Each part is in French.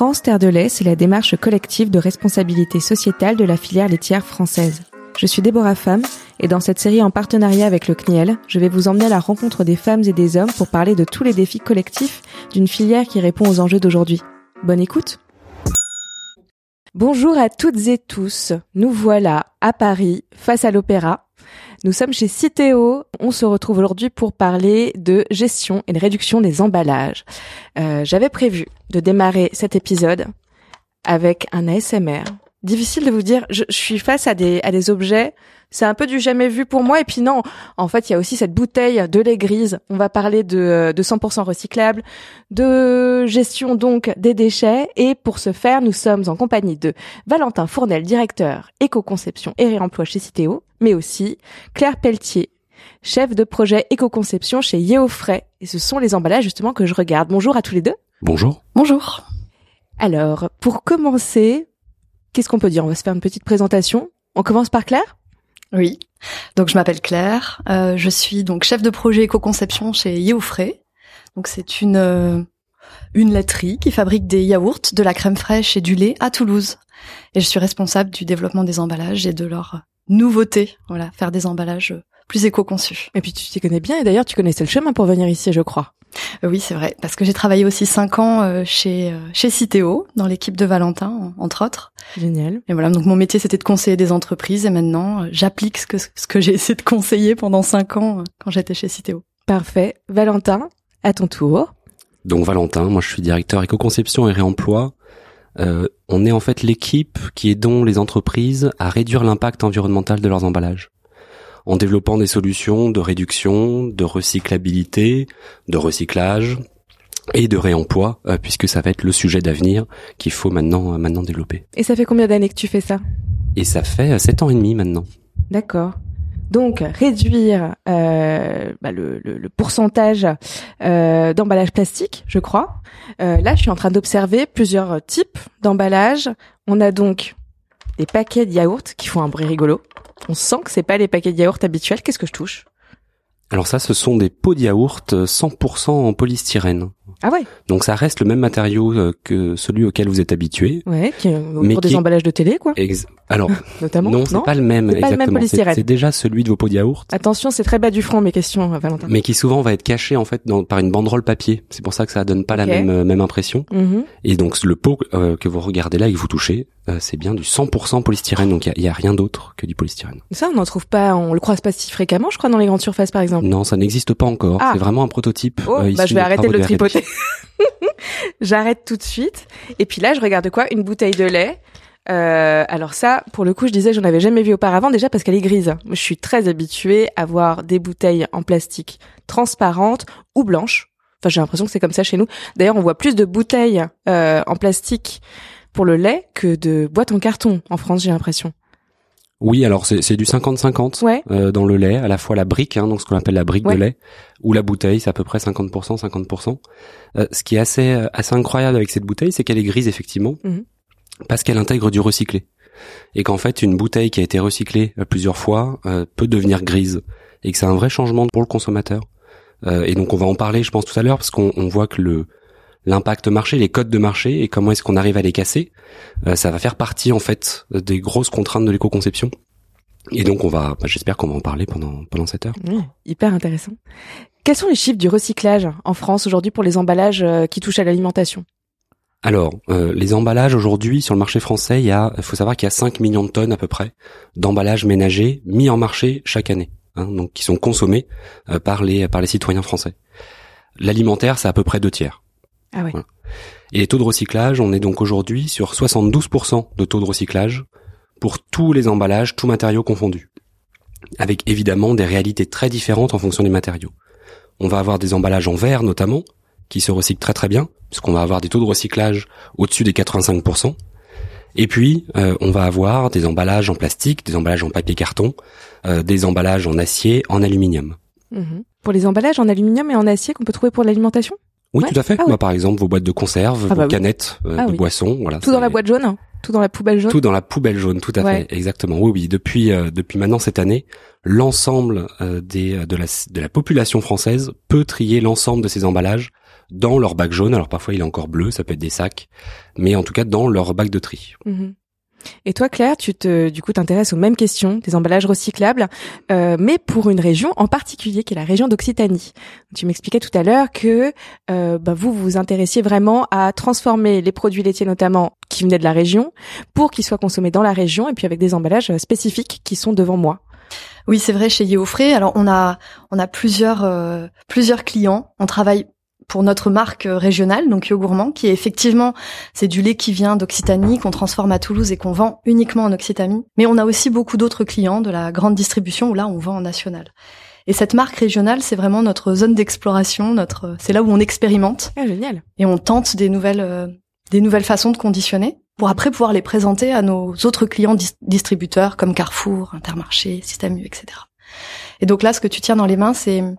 France Terre de lait, c'est la démarche collective de responsabilité sociétale de la filière laitière française. Je suis Déborah Femme et dans cette série en partenariat avec le CNIEL, je vais vous emmener à la rencontre des femmes et des hommes pour parler de tous les défis collectifs d'une filière qui répond aux enjeux d'aujourd'hui. Bonne écoute Bonjour à toutes et tous, nous voilà à Paris face à l'opéra. Nous sommes chez Citeo. On se retrouve aujourd'hui pour parler de gestion et de réduction des emballages. Euh, J'avais prévu de démarrer cet épisode avec un ASMR. Difficile de vous dire, je, je suis face à des, à des objets c'est un peu du jamais vu pour moi. Et puis non, en fait, il y a aussi cette bouteille de lait grise. On va parler de, de 100% recyclable, de gestion donc des déchets. Et pour ce faire, nous sommes en compagnie de Valentin Fournel, directeur éco-conception et réemploi chez Citeo, mais aussi Claire Pelletier, chef de projet éco-conception chez Yeofray. Et ce sont les emballages justement que je regarde. Bonjour à tous les deux. Bonjour. Bonjour. Alors, pour commencer, qu'est-ce qu'on peut dire? On va se faire une petite présentation. On commence par Claire? Oui. Donc je m'appelle Claire. Euh, je suis donc chef de projet éco-conception chez Yeofray. Donc c'est une euh, une laiterie qui fabrique des yaourts, de la crème fraîche et du lait à Toulouse. Et je suis responsable du développement des emballages et de leur nouveauté. Voilà, faire des emballages plus éco-conçus. Et puis tu t'y connais bien et d'ailleurs tu connaissais le chemin pour venir ici, je crois. Euh, oui, c'est vrai, parce que j'ai travaillé aussi cinq ans euh, chez euh, chez Citeo, dans l'équipe de Valentin, entre autres. Génial. Et voilà, donc mon métier c'était de conseiller des entreprises, et maintenant j'applique ce que ce que j'ai essayé de conseiller pendant cinq ans quand j'étais chez Citeo. Parfait. Valentin, à ton tour. Donc Valentin, moi je suis directeur éco-conception et réemploi. Euh, on est en fait l'équipe qui aide les entreprises à réduire l'impact environnemental de leurs emballages en développant des solutions de réduction, de recyclabilité, de recyclage et de réemploi, euh, puisque ça va être le sujet d'avenir qu'il faut maintenant euh, maintenant développer. Et ça fait combien d'années que tu fais ça? Et ça fait euh, sept ans et demi maintenant. D'accord. Donc réduire euh, bah, le, le, le, pourcentage euh, d'emballage plastique, je crois. Euh, là, je suis en train d'observer plusieurs types d'emballage. On a donc des paquets de yaourts qui font un bruit rigolo. On sent que c'est pas les paquets de yaourt habituels. Qu'est-ce que je touche? Alors ça, ce sont des pots de yaourt 100% en polystyrène. Ah ouais. Donc ça reste le même matériau euh, que celui auquel vous êtes habitué. Ouais, qui, mais pour des emballages de télé, quoi. Ex Alors, notamment. Non, c'est pas le même. Pas exactement. C'est déjà celui de vos pots de yaourt. Attention, c'est très bas du front mes questions, Valentin. Mais qui souvent va être caché en fait dans, par une banderole papier. C'est pour ça que ça donne pas okay. la même euh, même impression. Mm -hmm. Et donc le pot euh, que vous regardez là et que vous touchez, euh, c'est bien du 100% polystyrène. Donc il y, y a, rien d'autre que du polystyrène. Ça, on n'en trouve pas, on le croise pas si fréquemment, je crois, dans les grandes surfaces par exemple. Non, ça n'existe pas encore. Ah. C'est vraiment un prototype. Oh, bah, je vais arrêter de le tripoter. J'arrête tout de suite. Et puis là, je regarde quoi? Une bouteille de lait. Euh, alors ça, pour le coup, je disais, j'en avais jamais vu auparavant déjà parce qu'elle est grise. Je suis très habituée à voir des bouteilles en plastique transparentes ou blanches. Enfin, j'ai l'impression que c'est comme ça chez nous. D'ailleurs, on voit plus de bouteilles euh, en plastique pour le lait que de boîtes en carton en France, j'ai l'impression. Oui, alors c'est du 50-50 ouais. euh, dans le lait, à la fois la brique, hein, donc ce qu'on appelle la brique ouais. de lait, ou la bouteille, c'est à peu près 50%, 50%. Euh, ce qui est assez assez incroyable avec cette bouteille, c'est qu'elle est grise effectivement, mm -hmm. parce qu'elle intègre du recyclé, et qu'en fait une bouteille qui a été recyclée euh, plusieurs fois euh, peut devenir grise, et que c'est un vrai changement pour le consommateur. Euh, et donc on va en parler, je pense tout à l'heure, parce qu'on voit que le l'impact marché, les codes de marché et comment est-ce qu'on arrive à les casser, euh, ça va faire partie en fait des grosses contraintes de l'éco-conception. Et donc on va, bah, j'espère qu'on va en parler pendant pendant cette heure. Mmh, hyper intéressant. Quels sont les chiffres du recyclage en France aujourd'hui pour les emballages euh, qui touchent à l'alimentation? Alors, euh, les emballages aujourd'hui sur le marché français, il y a, faut savoir qu'il y a 5 millions de tonnes à peu près d'emballages ménagers mis en marché chaque année, hein, donc qui sont consommés euh, par les par les citoyens français. L'alimentaire, c'est à peu près deux tiers. Ah. Voilà. Et les taux de recyclage, on est donc aujourd'hui sur 72% de taux de recyclage pour tous les emballages, tous matériaux confondus. Avec évidemment des réalités très différentes en fonction des matériaux. On va avoir des emballages en verre notamment, qui se recyclent très très bien, puisqu'on va avoir des taux de recyclage au-dessus des 85%. Et puis, euh, on va avoir des emballages en plastique, des emballages en papier carton, euh, des emballages en acier, en aluminium. Mmh. Pour les emballages en aluminium et en acier qu'on peut trouver pour l'alimentation? Oui, ouais. tout à fait. Ah, bah, par exemple, vos boîtes de conserve, ah, vos bah, canettes euh, ah, de oui. boissons, voilà. Tout dans la boîte jaune, tout dans la poubelle jaune. Tout dans la poubelle jaune, tout à ouais. fait, exactement. Oui, oui. Depuis euh, depuis maintenant cette année, l'ensemble euh, des de la de la population française peut trier l'ensemble de ces emballages dans leur bac jaune. Alors parfois il est encore bleu, ça peut être des sacs, mais en tout cas dans leur bac de tri. Mhm. Et toi, Claire, tu te, du coup, t'intéresses aux mêmes questions des emballages recyclables, euh, mais pour une région en particulier, qui est la région d'Occitanie. Tu m'expliquais tout à l'heure que euh, bah, vous vous intéressiez vraiment à transformer les produits laitiers, notamment qui venaient de la région, pour qu'ils soient consommés dans la région, et puis avec des emballages spécifiques qui sont devant moi. Oui, c'est vrai chez Yeofré. Alors on a on a plusieurs euh, plusieurs clients. On travaille pour notre marque régionale, donc Yo Gourmand, qui est effectivement, c'est du lait qui vient d'Occitanie, qu'on transforme à Toulouse et qu'on vend uniquement en Occitanie. Mais on a aussi beaucoup d'autres clients de la grande distribution où là, on vend en national. Et cette marque régionale, c'est vraiment notre zone d'exploration, notre, c'est là où on expérimente. Ah, génial. Et on tente des nouvelles, euh, des nouvelles façons de conditionner pour après pouvoir les présenter à nos autres clients distributeurs comme Carrefour, Intermarché, Système U, etc. Et donc là, ce que tu tiens dans les mains, c'est mhm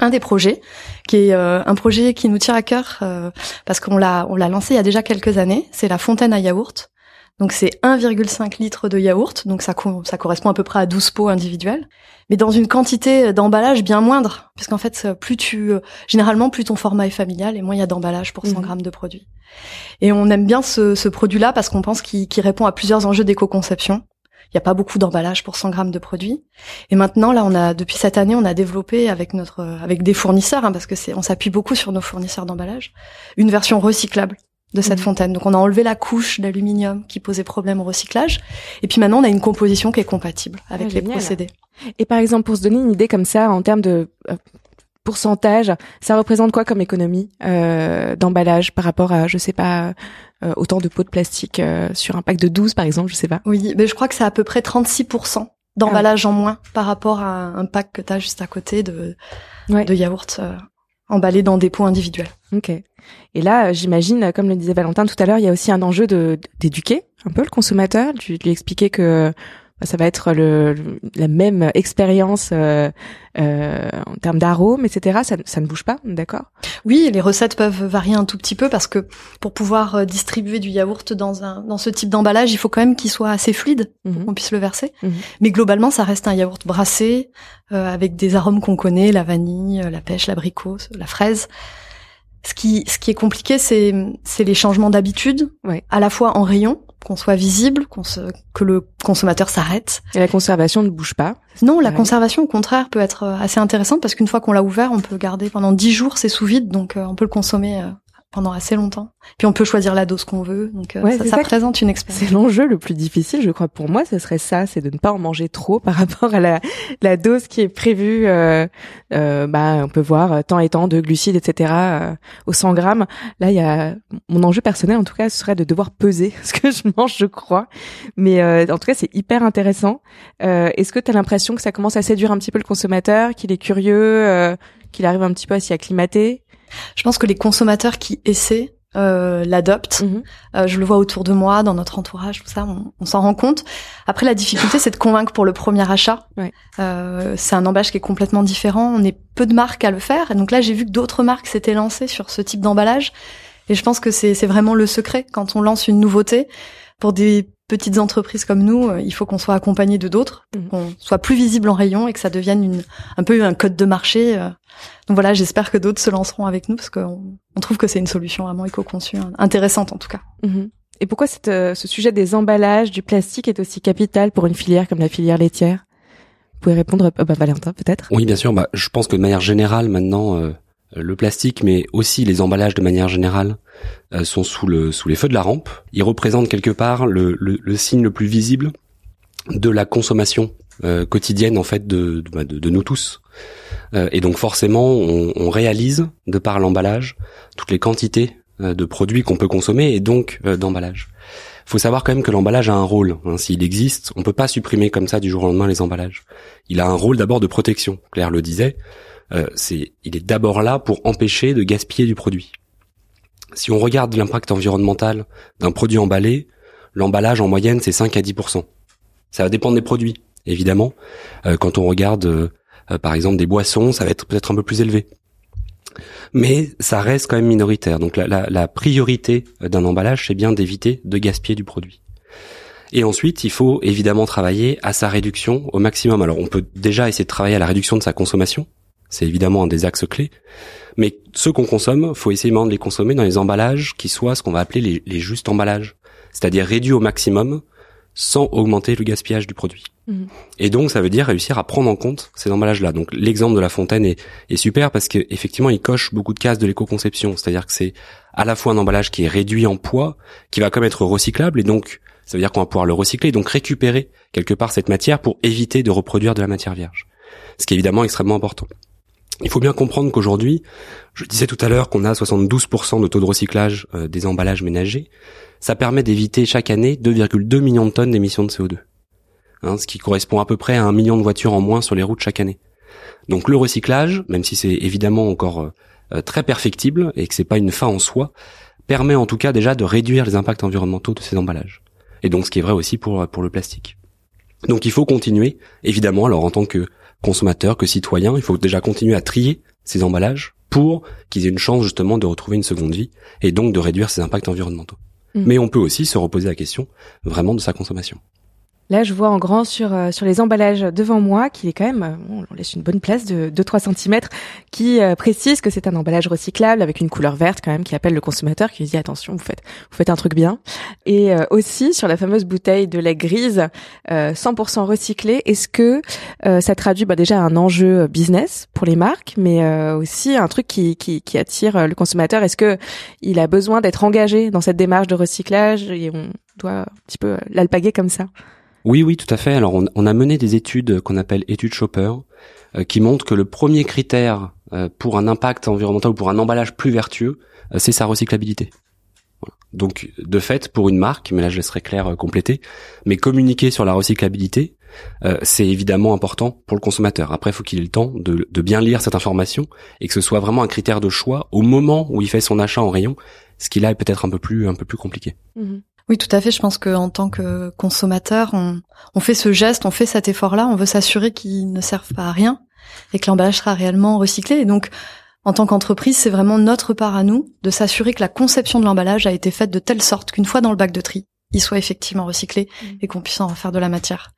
un des projets, qui est euh, un projet qui nous tient à cœur euh, parce qu'on l'a on l'a lancé il y a déjà quelques années. C'est la fontaine à yaourt. Donc c'est 1,5 litre de yaourt, donc ça, ça correspond à peu près à 12 pots individuels, mais dans une quantité d'emballage bien moindre, puisqu'en fait plus tu généralement plus ton format est familial et moins il y a d'emballage pour 100 mmh. grammes de produit. Et on aime bien ce, ce produit-là parce qu'on pense qu'il répond à plusieurs enjeux d'éco-conception. Il n'y a pas beaucoup d'emballage pour 100 grammes de produits. Et maintenant, là, on a depuis cette année, on a développé avec notre avec des fournisseurs, hein, parce que c'est on s'appuie beaucoup sur nos fournisseurs d'emballage, une version recyclable de cette mmh. fontaine. Donc on a enlevé la couche d'aluminium qui posait problème au recyclage. Et puis maintenant, on a une composition qui est compatible avec ah, les procédés. Et par exemple, pour se donner une idée comme ça, en termes de euh, pourcentage, ça représente quoi comme économie euh, d'emballage par rapport à, je sais pas, euh, autant de pots de plastique euh, sur un pack de 12 par exemple, je sais pas. Oui, mais je crois que c'est à peu près 36% d'emballage ah en moins par rapport à un pack que tu as juste à côté de, de yaourt euh, emballé dans des pots individuels. Ok. Et là, j'imagine, comme le disait Valentin tout à l'heure, il y a aussi un enjeu de d'éduquer un peu le consommateur, de lui expliquer que ça va être le, la même expérience euh, euh, en termes d'arômes, etc. Ça, ça, ne bouge pas, d'accord? Oui, les recettes peuvent varier un tout petit peu parce que pour pouvoir euh, distribuer du yaourt dans un dans ce type d'emballage, il faut quand même qu'il soit assez fluide pour mhm. qu'on puisse le verser. Mhm. Mais globalement, ça reste un yaourt brassé euh, avec des arômes qu'on connaît, la vanille, la pêche, l'abricot, la fraise. Ce qui, ce qui est compliqué, c'est, c'est les changements d'habitude, ouais. à la fois en rayon, qu'on soit visible, qu'on se, que le consommateur s'arrête. Et la conservation ne bouge pas. Non, la conservation, au contraire, peut être euh, assez intéressante parce qu'une fois qu'on l'a ouvert, on peut garder pendant 10 jours, c'est sous vide, donc euh, on peut le consommer euh, pendant assez longtemps. Puis on peut choisir la dose qu'on veut, donc euh, ça, présente une expérience. C'est l'enjeu le plus difficile, je crois pour moi, ce serait ça, c'est de ne pas en manger trop par rapport à la, la dose qui est prévue. Euh, euh, bah, on peut voir tant et tant de glucides, etc. Euh, au 100 grammes. Là, il y a mon enjeu personnel, en tout cas, ce serait de devoir peser ce que je mange, je crois. Mais en tout cas, c'est hyper intéressant. Est-ce que tu as l'impression que ça commence à séduire un petit peu le consommateur, qu'il est curieux, qu'il arrive un petit peu à s'y acclimater? Je pense que les consommateurs qui essaient euh, l'adoptent. Mhm. Euh, je le vois autour de moi, dans notre entourage, tout ça, on, on s'en rend compte. Après, la difficulté, c'est de convaincre pour le premier achat. Ouais. Euh, c'est un emballage qui est complètement différent. On est peu de marques à le faire. Et donc là, j'ai vu que d'autres marques s'étaient lancées sur ce type d'emballage. Et je pense que c'est vraiment le secret quand on lance une nouveauté. Pour des petites entreprises comme nous, euh, il faut qu'on soit accompagné de d'autres, mhm. qu'on soit plus visible en rayon et que ça devienne une, un peu un code de marché. Euh. Donc voilà, j'espère que d'autres se lanceront avec nous parce qu'on on trouve que c'est une solution vraiment éco-conçue, hein, intéressante en tout cas. Mhm. Et pourquoi cette, euh, ce sujet des emballages, du plastique est aussi capital pour une filière comme la filière laitière? Vous pouvez répondre, bah, Valentin peut-être? Oui, bien sûr. Bah, je pense que de manière générale maintenant, le plastique, mais aussi les emballages de manière générale, euh, sont sous le sous les feux de la rampe. Ils représentent quelque part le, le, signe le plus visible de la consommation euh, quotidienne en fait de, de, de nous tous. Euh, et donc forcément, on, on, réalise de par l'emballage toutes les quantités de produits qu'on peut consommer et donc d'emballage. Faut savoir quand même que l'emballage a un rôle. Hein. S'il existe, on peut pas supprimer comme ça du jour au lendemain les emballages. Il a un rôle d'abord de protection. Claire le disait. c'est, il est d'abord là pour empêcher de gaspiller du produit. Si on regarde l'impact environnemental d'un produit emballé, l'emballage en moyenne c'est 5 à 10% Ça va dépendre des produits, évidemment. Euh, quand on regarde euh, euh, par exemple des boissons, ça va être peut-être un peu plus élevé. Mais ça reste quand même minoritaire. Donc la, la priorité d'un emballage, c'est bien d'éviter de gaspiller du produit. Et ensuite, il faut évidemment travailler à sa réduction au maximum. Alors on peut déjà essayer de travailler à la réduction de sa consommation, C'est évidemment un des axes clés. Mais ceux qu'on consomme, faut essayer de les consommer dans les emballages qui soient ce qu'on va appeler les, les justes emballages, c'est-à-dire réduits au maximum sans augmenter le gaspillage du produit. Mhm. Et donc, ça veut dire réussir à prendre en compte ces emballages-là. Donc, l'exemple de la fontaine est, est super parce qu'effectivement, il coche beaucoup de cases de l'éco-conception. C'est-à-dire que c'est à la fois un emballage qui est réduit en poids, qui va quand même être recyclable, et donc, ça veut dire qu'on va pouvoir le recycler, donc récupérer quelque part cette matière pour éviter de reproduire de la matière vierge. Ce qui est évidemment extrêmement important. Il faut bien comprendre qu'aujourd'hui, je disais tout à l'heure qu'on a 72% de taux de recyclage euh, des emballages ménagers. Ça permet d'éviter chaque année 2,2 millions de tonnes d'émissions de CO2. Hein, ce qui correspond à peu près à un million de voitures en moins sur les routes chaque année. Donc le recyclage, même si c'est évidemment encore euh, très perfectible et que c'est pas une fin en soi, permet en tout cas déjà de réduire les impacts environnementaux de ces emballages. Et donc ce qui est vrai aussi pour pour le plastique. Donc il faut continuer, évidemment, alors en tant que consommateur, que citoyen, il faut déjà continuer à trier ces emballages pour qu'ils aient une chance justement de retrouver une seconde vie et donc de réduire ces impacts environnementaux. Mmh. Mais on peut aussi se reposer la question vraiment de sa consommation. Là, je vois en grand sur euh, sur les emballages devant moi qu'il est quand même, euh, on laisse une bonne place de 2-3 cm, qui euh, précise que c'est un emballage recyclable avec une couleur verte quand même, qui appelle le consommateur, qui lui dit attention, vous faites vous faites un truc bien. Et aussi sur la fameuse bouteille de lait grise, 100% recyclé. Est-ce que ça traduit bah, déjà un enjeu business pour les marques, mais aussi un truc qui, qui, qui attire le consommateur? Est-ce que il a besoin d'être engagé dans cette démarche de recyclage et on doit un petit peu l'alpaguer comme ça? Oui, oui, tout à fait. Alors, on, a mené des études qu'on appelle études Shopper, euh, qui montrent que le premier critère euh, pour un impact environnemental ou pour un emballage plus vertueux, euh, c'est sa recyclabilité. Donc, de fait, pour une marque, mais là je laisserai Claire compléter, mais communiquer sur la recyclabilité, c'est évidemment important pour le consommateur. Après, il faut qu'il ait le temps de, bien lire cette information et que ce soit vraiment un critère de choix au moment où il fait son achat en rayon, ce qui là est peut-être un peu plus un peu plus compliqué. Mmh. Oui, tout à fait. Je pense qu'en tant que consommateur, on, on, fait ce geste, on fait cet effort-là, on veut s'assurer qu'il ne serve pas à rien et que l'emballage sera réellement recyclé. Et donc, en tant qu'entreprise, c'est vraiment notre part à nous de s'assurer que la conception de l'emballage a été faite de telle sorte qu'une fois dans le bac de tri, il soit effectivement recyclé mmh. et qu'on puisse en refaire de la matière.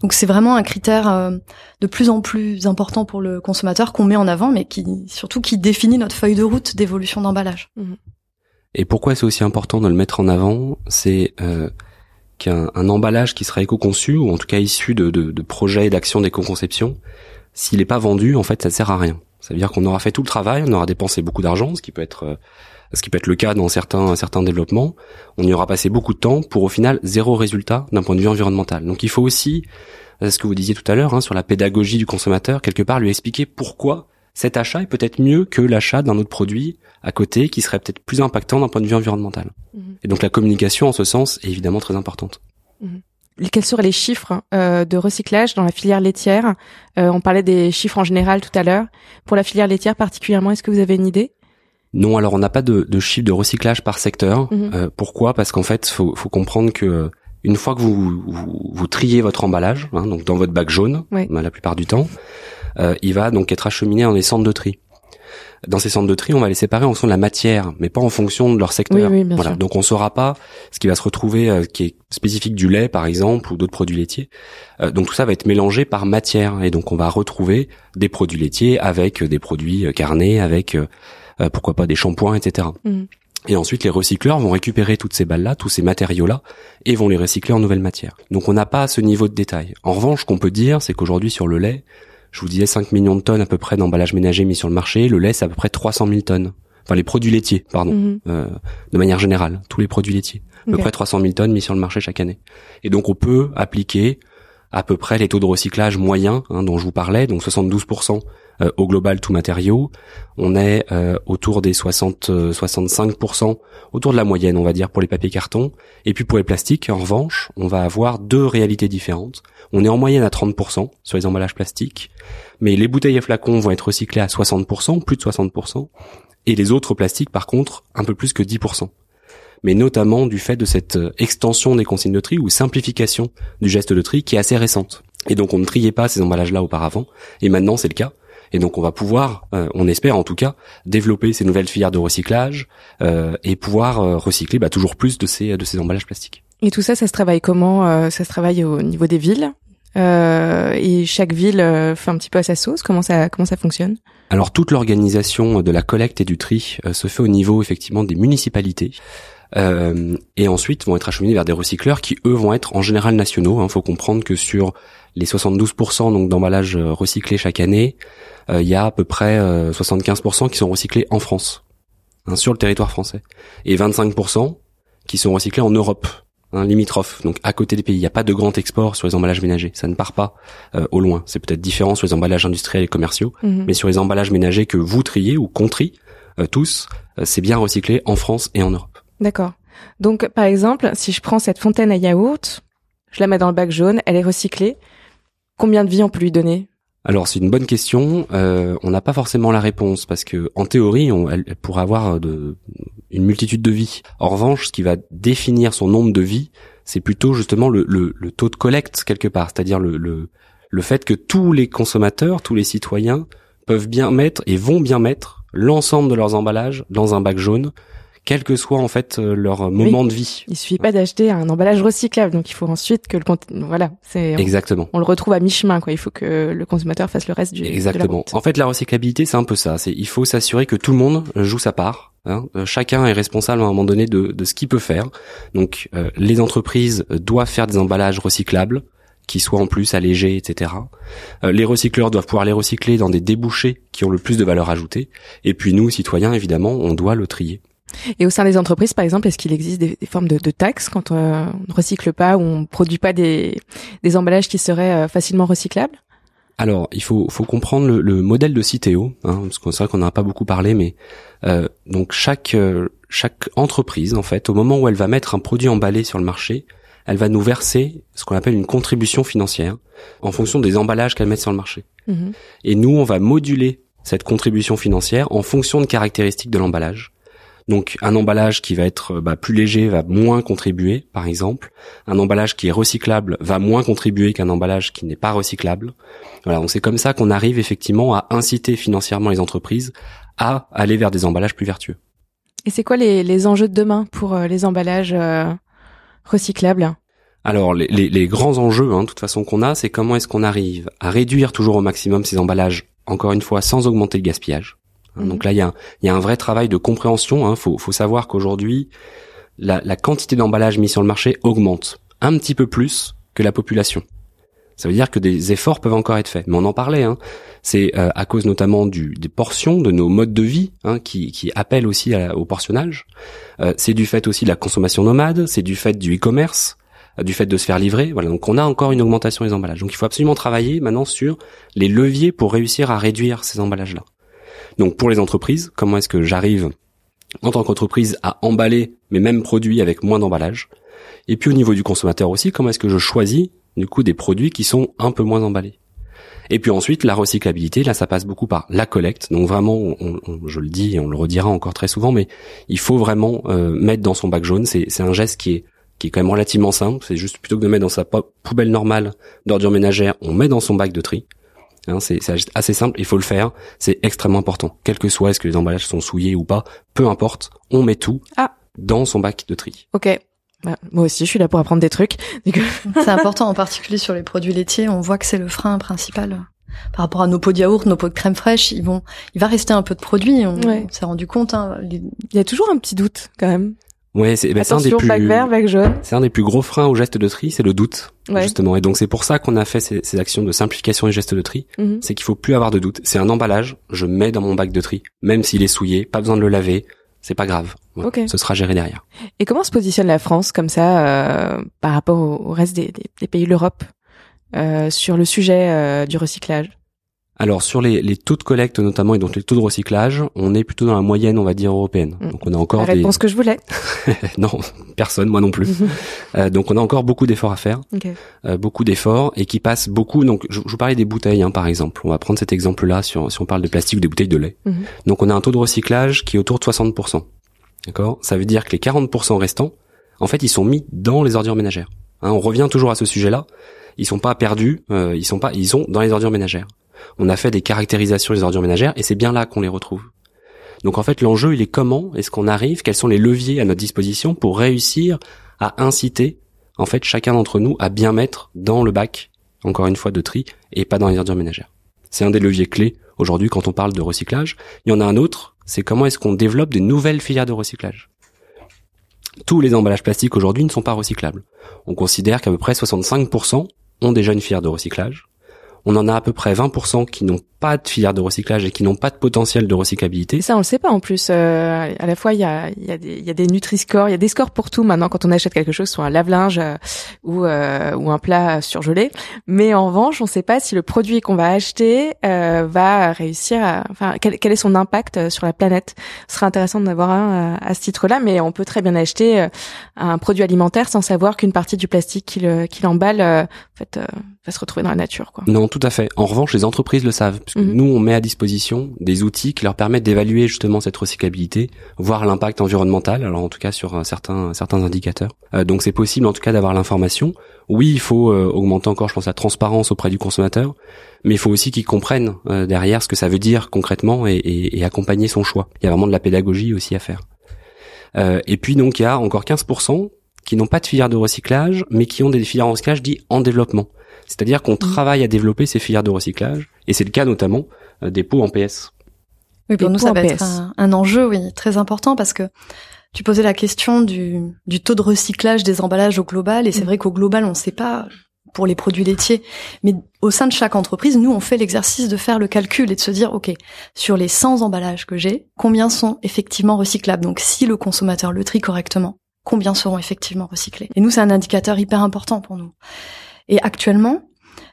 Donc c'est vraiment un critère euh, de plus en plus important pour le consommateur qu'on met en avant, mais qui surtout qui définit notre feuille de route d'évolution d'emballage. Mmh. Et pourquoi c'est aussi important de le mettre en avant C'est euh, qu'un emballage qui sera éco-conçu, ou en tout cas issu de, de, de projets et d'actions d'éco-conception, s'il n'est pas vendu, en fait, ça ne sert à rien. Ça veut dire qu'on aura fait tout le travail, on aura dépensé beaucoup d'argent, ce qui peut être euh, ce qui peut être le cas dans certains certains développements. On y aura passé beaucoup de temps pour au final zéro résultat d'un point de vue environnemental. Donc il faut aussi, euh, ce que vous disiez tout à l'heure, hein, sur la pédagogie du consommateur, quelque part lui expliquer pourquoi cet achat est peut-être mieux que l'achat d'un autre produit à côté qui serait peut-être plus impactant d'un point de vue environnemental. Mhm. Et donc la communication en ce sens est évidemment très importante. Mhm. Quels seraient les chiffres euh, de recyclage dans la filière laitière? Euh, On parlait des chiffres en général tout à l'heure. Pour la filière laitière particulièrement, est-ce que vous avez une idée? Non, alors on n'a pas de, de chiffre de recyclage par secteur. Mhm. Euh, pourquoi? Parce qu'en fait, faut, faut comprendre que une fois que vous, vous, triez votre emballage, hein, donc dans votre bac jaune, la plupart du temps, il va donc être acheminé dans les centres de tri dans ces centres de tri, on va les séparer en fonction de la matière, mais pas en fonction de leur secteur. voilà. Donc on saura pas ce qui va se retrouver euh, qui est spécifique du lait, par exemple, ou d'autres produits laitiers. Euh, donc tout ça va être mélangé par matière, et donc on va retrouver des produits laitiers avec des produits euh, carnés, avec pourquoi pas des shampoings, etc. Mm. Et ensuite, les recycleurs vont récupérer toutes ces balles-là, tous ces matériaux-là, et vont les recycler en nouvelles matières. Donc on n'a pas ce niveau de détail. En revanche, ce qu'on peut dire, c'est qu'aujourd'hui sur le lait, je vous disais 5 millions de tonnes à peu près d'emballage ménager mis sur le marché. Le lait, c'est à peu près 300 000 tonnes. Enfin, les produits laitiers, pardon, mhm. euh, de manière générale, tous les produits laitiers. À peu près 300 000 tonnes mis sur le marché chaque année. Et donc, on peut appliquer à peu près les taux de recyclage moyens hein, dont je vous parlais, donc 72% euh, au global tout matériaux. On est euh, autour des 60 65% autour de la moyenne, on va dire pour les papiers cartons. Et puis pour les plastiques, en revanche, on va avoir deux réalités différentes. On est en moyenne à 30% sur les emballages plastiques, mais les bouteilles et flacons vont être recyclés à 60%, plus de 60%, et les autres plastiques, par contre, un peu plus que 10%. Mais notamment du fait de cette euh, extension des consignes de tri ou simplification du geste de tri qui est assez récente. Et donc on ne triait pas ces emballages-là auparavant, et maintenant c'est le cas. Et donc on va pouvoir, euh, on espère en tout cas, développer ces nouvelles filières de recyclage euh, et pouvoir recycler bah, toujours plus de ces de ces emballages plastiques. Et tout ça, ça se travaille comment Ça se travaille au niveau des villes euh, et chaque ville euh, fait un petit peu à sa sauce. Comment ça comment ça fonctionne? Alors toute l'organisation de la collecte et du tri euh, se fait au niveau effectivement des municipalités. Euh, et ensuite vont être acheminés vers des recycleurs qui eux vont être en général nationaux. Il hein. faut comprendre que sur les 72% donc d'emballages recyclés chaque année, il y a à peu près 75% qui sont recyclés en France, hein, sur le territoire français, et 25% qui sont recyclés en Europe un limitrophe, donc à côté des pays. Il n'y a pas de grand export sur les emballages ménagers. Ça ne part pas euh, au loin. C'est peut-être différent sur les emballages industriels et commerciaux, mhm. mais sur les emballages ménagers que vous triez ou qu'on trie euh, tous, euh, c'est bien recyclé en France et en Europe. D'accord. Donc, par exemple, si je prends cette fontaine à yaourt, je la mets dans le bac jaune, elle est recyclée. Combien de vie on peut lui donner? Alors c'est une bonne question. Euh, on n'a pas forcément la réponse parce que en théorie, elle, pourrait avoir une multitude de vies. En revanche, ce qui va définir son nombre de vies, c'est plutôt justement le, taux de collecte quelque part, c'est-à-dire le fait que tous les consommateurs, tous les citoyens peuvent bien mettre et vont bien mettre l'ensemble de leurs emballages dans un bac jaune quel que soit en fait euh, leur moment de vie. Il suffit pas d'acheter un emballage recyclable, donc il faut ensuite que le voilà, c'est exactement. On, le retrouve à mi-chemin, quoi. Il faut que le consommateur fasse le reste du. Exactement. en fait, la recyclabilité, c'est un peu ça. C'est il faut s'assurer que tout le monde joue sa part. Hein. Euh, chacun est responsable à un moment donné de, de ce qu'il peut faire. Donc, euh, les entreprises doivent faire des emballages recyclables qui soient en plus allégés, etc. les recycleurs doivent pouvoir les recycler dans des débouchés qui ont le plus de valeur ajoutée. Et puis nous, citoyens, évidemment, on doit le trier. Et au sein des entreprises, par exemple, est-ce qu'il existe des, formes de, de, taxes quand on ne recycle pas ou on ne produit pas des, des emballages qui seraient euh, facilement recyclables? Alors, il faut, faut comprendre le, le modèle de Citeo, hein, parce que c'est vrai qu'on n'en a pas beaucoup parlé, mais euh, donc chaque euh, chaque entreprise, en fait, au moment où elle va mettre un produit emballé sur le marché, elle va nous verser ce qu'on appelle une contribution financière en fonction des emballages qu'elle met sur le marché. Mhm. Et nous, on va moduler cette contribution financière en fonction de caractéristiques de l'emballage. Donc un emballage qui va être bah, plus léger va moins contribuer, par exemple. Un emballage qui est recyclable va moins contribuer qu'un emballage qui n'est pas recyclable. Voilà, donc c'est comme ça qu'on arrive effectivement à inciter financièrement les entreprises à aller vers des emballages plus vertueux. Et c'est quoi les, les, enjeux de demain pour euh, les emballages euh, recyclables? Alors les, les, les, grands enjeux, hein, de toute façon qu'on a, c'est comment est-ce qu'on arrive à réduire toujours au maximum ces emballages, encore une fois, sans augmenter le gaspillage. Hein, donc là, il y a, y a, un vrai travail de compréhension. Il hein. faut, faut, savoir qu'aujourd'hui, la, la, quantité d'emballage mis sur le marché augmente un petit peu plus que la population. Ça veut dire que des efforts peuvent encore être faits. Mais on en parlait. Hein. C'est euh, à cause notamment du, des portions, de nos modes de vie, hein, qui, qui appellent aussi au portionnage. Euh, c'est du fait aussi de la consommation nomade. C'est du fait du e-commerce euh, du fait de se faire livrer. Voilà, donc on a encore une augmentation des emballages. Donc il faut absolument travailler maintenant sur les leviers pour réussir à réduire ces emballages-là. Donc pour les entreprises, comment est-ce que j'arrive en tant qu'entreprise à emballer mes mêmes produits avec moins d'emballage? Et puis au niveau du consommateur aussi, comment est-ce que je choisis du coup des produits qui sont un peu moins emballés? Et puis ensuite, la recyclabilité, là, ça passe beaucoup par la collecte. Donc vraiment, je le dis et on le redira encore très souvent, mais il faut vraiment euh, mettre dans son bac jaune. C'est un geste qui est qui est quand même relativement simple. C'est juste plutôt que de mettre dans sa poubelle normale d'ordures ménagères, on met dans son bac de tri. Hein, c'est assez simple, il faut le faire, c'est extrêmement important. Quel que soit, est-ce que les emballages sont souillés ou pas, peu importe, on met tout ah. dans son bac de tri. Ok. Bah, moi aussi, je suis là pour apprendre des trucs. c'est important, en particulier sur les produits laitiers, on voit que c'est le frein principal. Par rapport à nos pots de yaourt, nos pots de crème fraîche, ils vont, il va rester un peu de produits. On s'est rendu compte. Hein, Il y a toujours un petit doute quand même. Ouais, c'est ben, un des plus vert, jaune. C'est un des plus gros freins au geste de tri, c'est le doute justement. Et donc c'est pour ça qu'on a fait ces, ces, actions de simplification et gestes de tri. Mhm. C'est qu'il faut plus avoir de doute. C'est un emballage, je mets dans mon bac de tri, même s'il est souillé, pas besoin de le laver, c'est pas grave. Ce sera géré derrière. Et comment se positionne la France comme ça euh, par rapport au, reste des, des, pays de l'Europe euh, sur le sujet euh, du recyclage? Alors sur les, les, taux de collecte notamment et donc les taux de recyclage, on est plutôt dans la moyenne, on va dire européenne. Mm. Donc on a encore la réponse que je voulais. non, personne, moi non plus. euh, donc on a encore beaucoup d'efforts à faire, okay. euh, beaucoup d'efforts et qui passent beaucoup. Donc je, je vous parlais des bouteilles, hein, par exemple. On va prendre cet exemple-là sur si on parle de plastique ou des bouteilles de lait. Mm-hmm. Donc on a un taux de recyclage qui est autour de 60%. D'accord? Ça veut dire que les 40% restants, en fait, ils sont mis dans les ordures ménagères. Hein, on revient toujours à ce sujet-là. Ils sont pas perdus, euh, ils sont pas, ils sont dans les ordures ménagères on a fait des caractérisations des ordures ménagères et c'est bien là qu'on les retrouve. Donc en fait, l'enjeu, il est comment est-ce qu'on arrive, quels sont les leviers à notre disposition pour réussir à inciter en fait chacun d'entre nous à bien mettre dans le bac encore une fois, de tri et pas dans les ordures ménagères. C'est un des leviers clés aujourd'hui quand on parle de recyclage. Il y en a un autre, c'est comment est-ce qu'on développe des nouvelles filières de recyclage. Tous les emballages plastiques aujourd'hui ne sont pas recyclables. On considère qu'à peu près 65% ont déjà une filière de recyclage on en a à peu près 20% qui n'ont pas de filière de recyclage et qui n'ont pas de potentiel de recyclabilité. Ça, on le sait pas en plus. Euh, à la fois, il y a, y, a des, y a des Nutri-Score, il y a des scores pour tout maintenant quand on achète quelque chose, soit un lave-linge euh, ou, euh, ou un plat surgelé. Mais en revanche, on ne sait pas si le produit qu'on va acheter va réussir à... Enfin, quel, quel, est son impact sur la planète. Ce serait intéressant d'en avoir un à, ce titre-là, mais on peut très bien acheter un produit alimentaire sans savoir qu'une partie du plastique qu'il qui emballe en fait, va se retrouver dans la nature. Quoi. Non, tout à fait. En revanche, les entreprises le savent. Mhm. nous, on met à disposition des outils qui leur permettent d'évaluer justement cette recyclabilité, voir l'impact environnemental, alors en tout cas sur certains certains indicateurs. Euh, donc c'est possible en tout cas d'avoir l'information. Oui, il faut euh, augmenter encore, je pense, la transparence auprès du consommateur, mais il faut aussi qu'il comprenne euh, derrière ce que ça veut dire concrètement et, accompagner son choix. Il y a vraiment de la pédagogie aussi à faire. et puis donc il y a encore 15% qui n'ont pas de filière de recyclage, mais qui ont des filières de recyclage dits en développement. C'est-à-dire qu'on mm. travaille à développer ces filières de recyclage, et c'est le cas notamment euh, des pots en PS. Oui, pour nous, ça va être un, enjeu, oui, très important parce que tu posais la question du, du taux de recyclage des emballages au global, et c'est mm. vrai qu'au global, on ne sait pas pour les produits laitiers, mais au sein de chaque entreprise, nous, on fait l'exercice de faire le calcul et de se dire, OK, sur les 100 emballages que j'ai, combien sont effectivement recyclables? Donc, si le consommateur le trie correctement, combien seront effectivement recyclés? Et nous, c'est un indicateur hyper important pour nous. Et actuellement,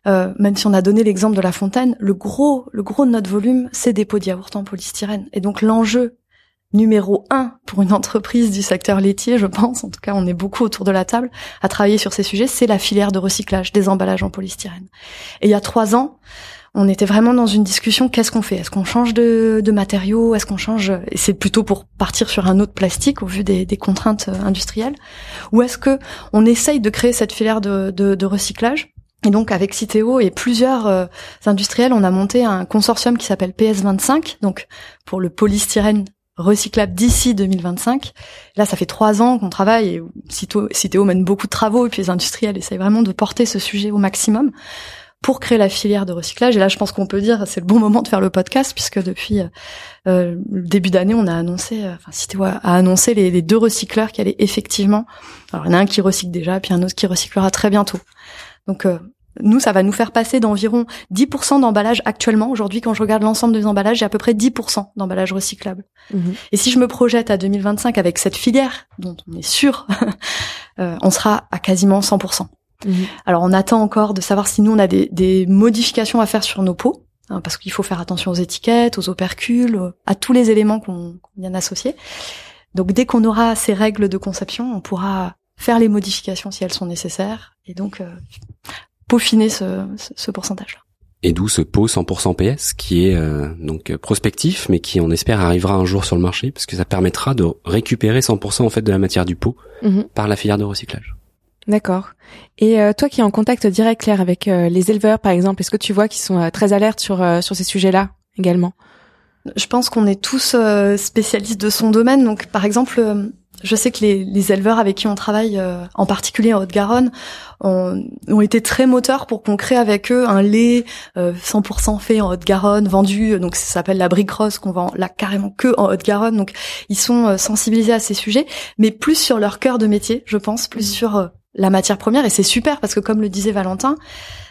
euh, même si on a donné l'exemple de la fontaine, le gros, le gros de notre volume, c'est des pots de en polystyrène. Et donc l'enjeu numéro un pour une entreprise du secteur laitier, je pense, en tout cas on est beaucoup autour de la table à travailler sur ces sujets, c'est la filière de recyclage des emballages en polystyrène. Et il y a trois ans, on était vraiment dans une discussion qu'est-ce qu'on fait? Est-ce qu'on change de, de matériaux? Est-ce qu'on change Et c'est plutôt pour partir sur un autre plastique au vu des, contraintes euh, industrielles, ou est-ce que on essaye de créer cette filière de recyclage? Et donc avec Citeo et plusieurs euh, industriels, on a monté un consortium qui s'appelle PS25, donc pour le polystyrène recyclable d'ici 2025. Là, ça fait trois ans qu'on travaille et Citeo, mène beaucoup de travaux et puis les industriels essayent vraiment de porter ce sujet au maximum pour créer la filière de recyclage. Et là, je pense qu'on peut dire c'est le bon moment de faire le podcast puisque depuis euh, euh le début d'année, on a annoncé, euh, enfin Citeo a annoncé les, les, deux recycleurs qui allaient effectivement. Alors, il y en a un qui recycle déjà, puis un autre qui recyclera très bientôt. Donc euh, nous, ça va nous faire passer d'environ 10% d'emballage actuellement. Aujourd'hui, quand je regarde l'ensemble des emballages, j'ai à peu près 10% d'emballage recyclable. Mhm. Et si je me projette à 2025 avec cette filière, dont on est sûr, euh, on sera à quasiment 100%. Mhm. Alors, on attend encore de savoir si nous, on a des, modifications à faire sur nos pots, hein, parce qu'il faut faire attention aux étiquettes, aux opercules, à tous les éléments qu'on vient d'associer. Donc, dès qu'on aura ces règles de conception, on pourra faire les modifications si elles sont nécessaires et donc euh, peaufiner ce, ce, pourcentage-là. Et d'où ce pot 100% PS qui est euh, donc prospectif, mais qui on espère arrivera un jour sur le marché, parce que ça permettra de récupérer 100% en fait de la matière du pot mhm. par la filière de recyclage. D'accord. Et euh, toi qui es en contact direct, Claire, avec les éleveurs par exemple, est-ce que tu vois qu'ils sont très alertes sur sur ces sujets-là également? Je pense qu'on est tous spécialistes de son domaine, donc par exemple je sais que les, les, éleveurs avec qui on travaille, euh, en particulier en Haute-Garonne, ont, ont, été très moteurs pour qu'on crée avec eux un lait 100% euh, fait en Haute-Garonne, vendu, donc ça s'appelle la brique rose, qu'on vend là carrément que en Haute-Garonne. Donc ils sont euh, sensibilisés à ces sujets, mais plus sur leur cœur de métier, je pense, plus mmh. sur la matière première. Et c'est super parce que comme le disait Valentin,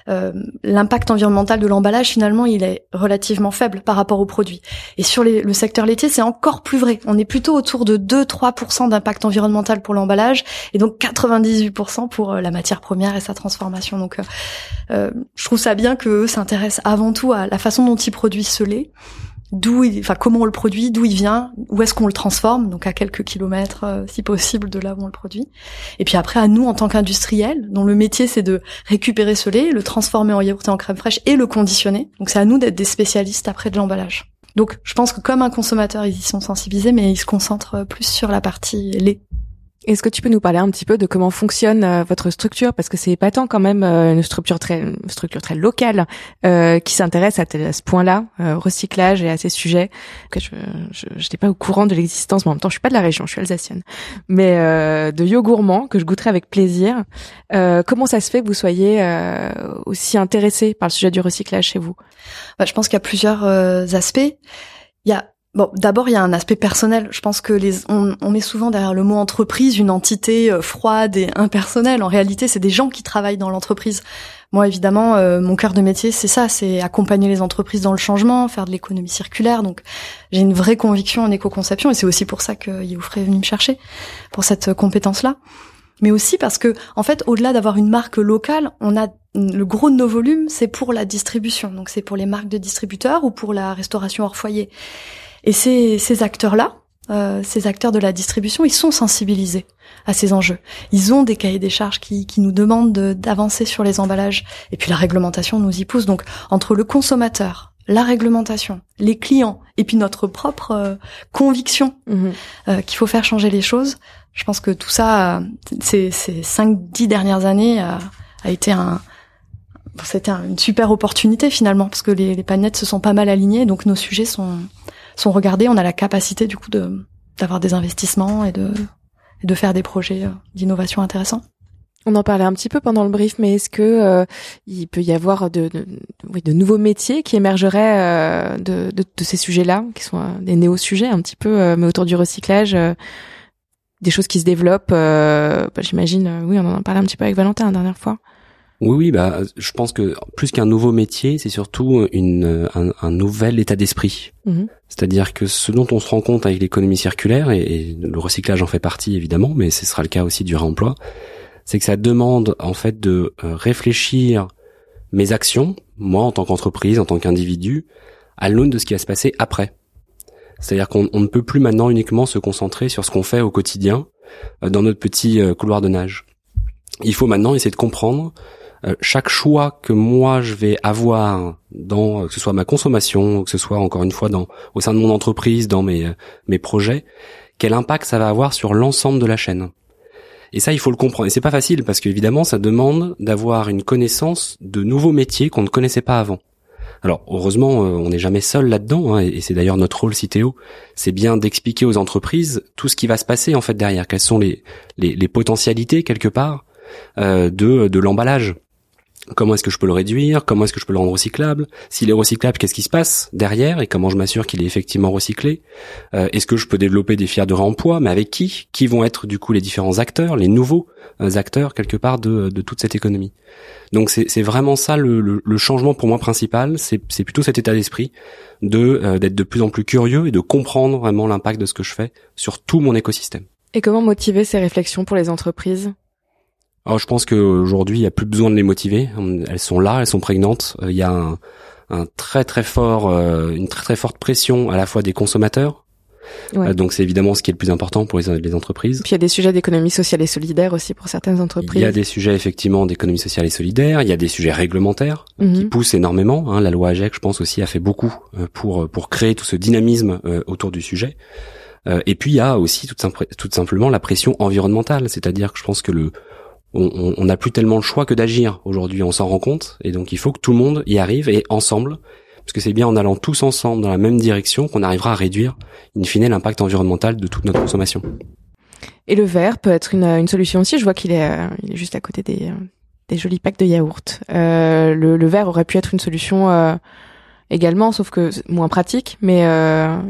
euh, l'impact environnemental de l'emballage finalement il est relativement faible par rapport au produit. Et sur le secteur laitier c'est encore plus vrai. On est plutôt autour de 2-3% d'impact environnemental pour l'emballage et donc 98% pour euh, la matière première et sa transformation. Donc euh, euh je trouve ça bien qu'eux s'intéressent avant tout à la façon dont ils produisent ce lait d'où, enfin comment on le produit, d'où il vient, où est-ce qu'on le transforme, donc à quelques kilomètres euh, si possible de là où on le produit. Et puis après à nous en tant qu'industriels, dont le métier c'est de récupérer ce lait, le transformer en yaourt et en crème fraîche et le conditionner. Donc c'est à nous d'être des spécialistes après de l'emballage. Donc je pense que comme un consommateur ils y sont sensibilisés, mais ils se concentrent plus sur la partie lait. Est-ce que tu peux nous parler un petit peu de comment fonctionne euh, votre structure? Parce que c'est épatant quand même euh, une structure très une structure très locale euh, qui s'intéresse à, ce point-là, recyclage et à ces sujets. Que je n'étais pas au courant de l'existence, mais en même temps je suis pas de la région, je suis alsacienne, mais de Yo Gourmand que je goûterai avec plaisir. comment ça se fait que vous soyez aussi intéressé par le sujet du recyclage chez vous? Bah, Je pense qu'il y a plusieurs aspects. Il y a Bon, d'abord, il y a un aspect personnel. Je pense que les, on, met souvent derrière le mot entreprise une entité euh, froide et impersonnelle. En réalité, c'est des gens qui travaillent dans l'entreprise. Moi, évidemment, euh, mon cœur de métier, c'est ça, c'est accompagner les entreprises dans le changement, faire de l'économie circulaire. Donc, j'ai une vraie conviction en éco-conception, et c'est aussi pour ça que Youfré est venu me chercher pour cette compétence-là. Mais aussi parce que, en fait, au-delà d'avoir une marque locale, on a le gros de nos volumes, c'est pour la distribution. Donc, c'est pour les marques de distributeurs ou pour la restauration hors foyer. Et ces, ces acteurs-là, euh, ces acteurs de la distribution, ils sont sensibilisés à ces enjeux. Ils ont des cahiers des charges qui, qui nous demandent d'avancer sur les emballages. Et puis la réglementation nous y pousse. Donc entre le consommateur, la réglementation, les clients, et puis notre propre euh, conviction mhm. euh, qu'il faut faire changer les choses, je pense que tout ça, ces, ces cinq, dix dernières années, a été un, c'était une super opportunité finalement parce que les, les planètes se sont pas mal alignées, donc nos sujets sont sont regardés, on a la capacité du coup de d'avoir des investissements et de de faire des projets euh, d'innovation intéressants. On en parlait un petit peu pendant le brief, mais est-ce que euh, il peut y avoir de, de, oui, de nouveaux métiers qui émergeraient euh, de, de, de, ces sujets-là, qui sont des néo-sujets un petit peu, mais autour du recyclage, des choses qui se développent. Bah, j'imagine, oui, on en a parlé un petit peu avec Valentin la dernière fois. Oui, oui, bah, je pense que plus qu'un nouveau métier, c'est surtout une, un, nouvel état d'esprit. Mhm. C'est-à-dire que ce dont on se rend compte avec l'économie circulaire, et, le recyclage en fait partie évidemment, mais ce sera le cas aussi du réemploi, c'est que ça demande en fait de euh, réfléchir mes actions, moi en tant qu'entreprise, en tant qu'individu, à l'aune de ce qui va se passer après. C'est-à-dire qu'on ne peut plus maintenant uniquement se concentrer sur ce qu'on fait au quotidien euh, dans notre petit euh, couloir de nage. Il faut maintenant essayer de comprendre euh, chaque choix que moi je vais avoir dans euh, que ce soit ma consommation, que ce soit encore une fois dans au sein de mon entreprise, dans mes euh, mes projets, quel impact ça va avoir sur l'ensemble de la chaîne? Et ça, il faut le comprendre. Et c'est pas facile parce qu'évidemment, ça demande d'avoir une connaissance de nouveaux métiers qu'on ne connaissait pas avant. Alors heureusement, on n'est jamais seul là-dedans, hein, et c'est d'ailleurs notre rôle CTO, c'est bien d'expliquer aux entreprises tout ce qui va se passer en fait derrière, quelles sont les les, les potentialités quelque part euh, de de l'emballage. Comment est-ce que je peux le réduire? Comment est-ce que je peux le rendre recyclable? S'il est recyclable, qu'est-ce qui se passe derrière? Et comment je m'assure qu'il est effectivement recyclé? Euh, Est-ce que je peux développer des filières de réemploi? Mais avec qui? Qui vont être du coup les différents acteurs, les nouveaux euh, acteurs quelque part de, toute cette économie? Donc c'est vraiment ça le, le, changement pour moi principal. C'est plutôt cet état d'esprit de euh, d'être de plus en plus curieux et de comprendre vraiment l'impact de ce que je fais sur tout mon écosystème. Et comment motiver ces réflexions pour les entreprises? Alors, je pense qu'aujourd'hui, il n'y a plus besoin de les motiver. Elles sont là, elles sont prégnantes. Euh, il y a un, un très très fort, euh, une très très forte pression à la fois des consommateurs. Ouais. Euh, donc c'est évidemment ce qui est le plus important pour les, les entreprises. Puis il y a des sujets d'économie sociale et solidaire aussi pour certaines entreprises. Il y a des sujets effectivement d'économie sociale et solidaire. Il y a des sujets réglementaires mhm. qui poussent énormément. Hein. La loi AGEC, je pense aussi, a fait beaucoup pour pour créer tout ce dynamisme autour du sujet. et puis il y a aussi tout, tout simplement la pression environnementale, c'est-à-dire que je pense que le on n'a plus tellement le choix que d'agir aujourd'hui, on s'en rend compte, et donc il faut que tout le monde y arrive et ensemble, parce que c'est bien en allant tous ensemble dans la même direction qu'on arrivera à réduire, in fine, l'impact environnemental de toute notre consommation. Et le verre peut être une, solution aussi. Je vois qu'il est, euh, juste à côté des, euh, des jolis packs de yaourt. Euh, le, le, verre aurait pu être une solution également, sauf que moins pratique, mais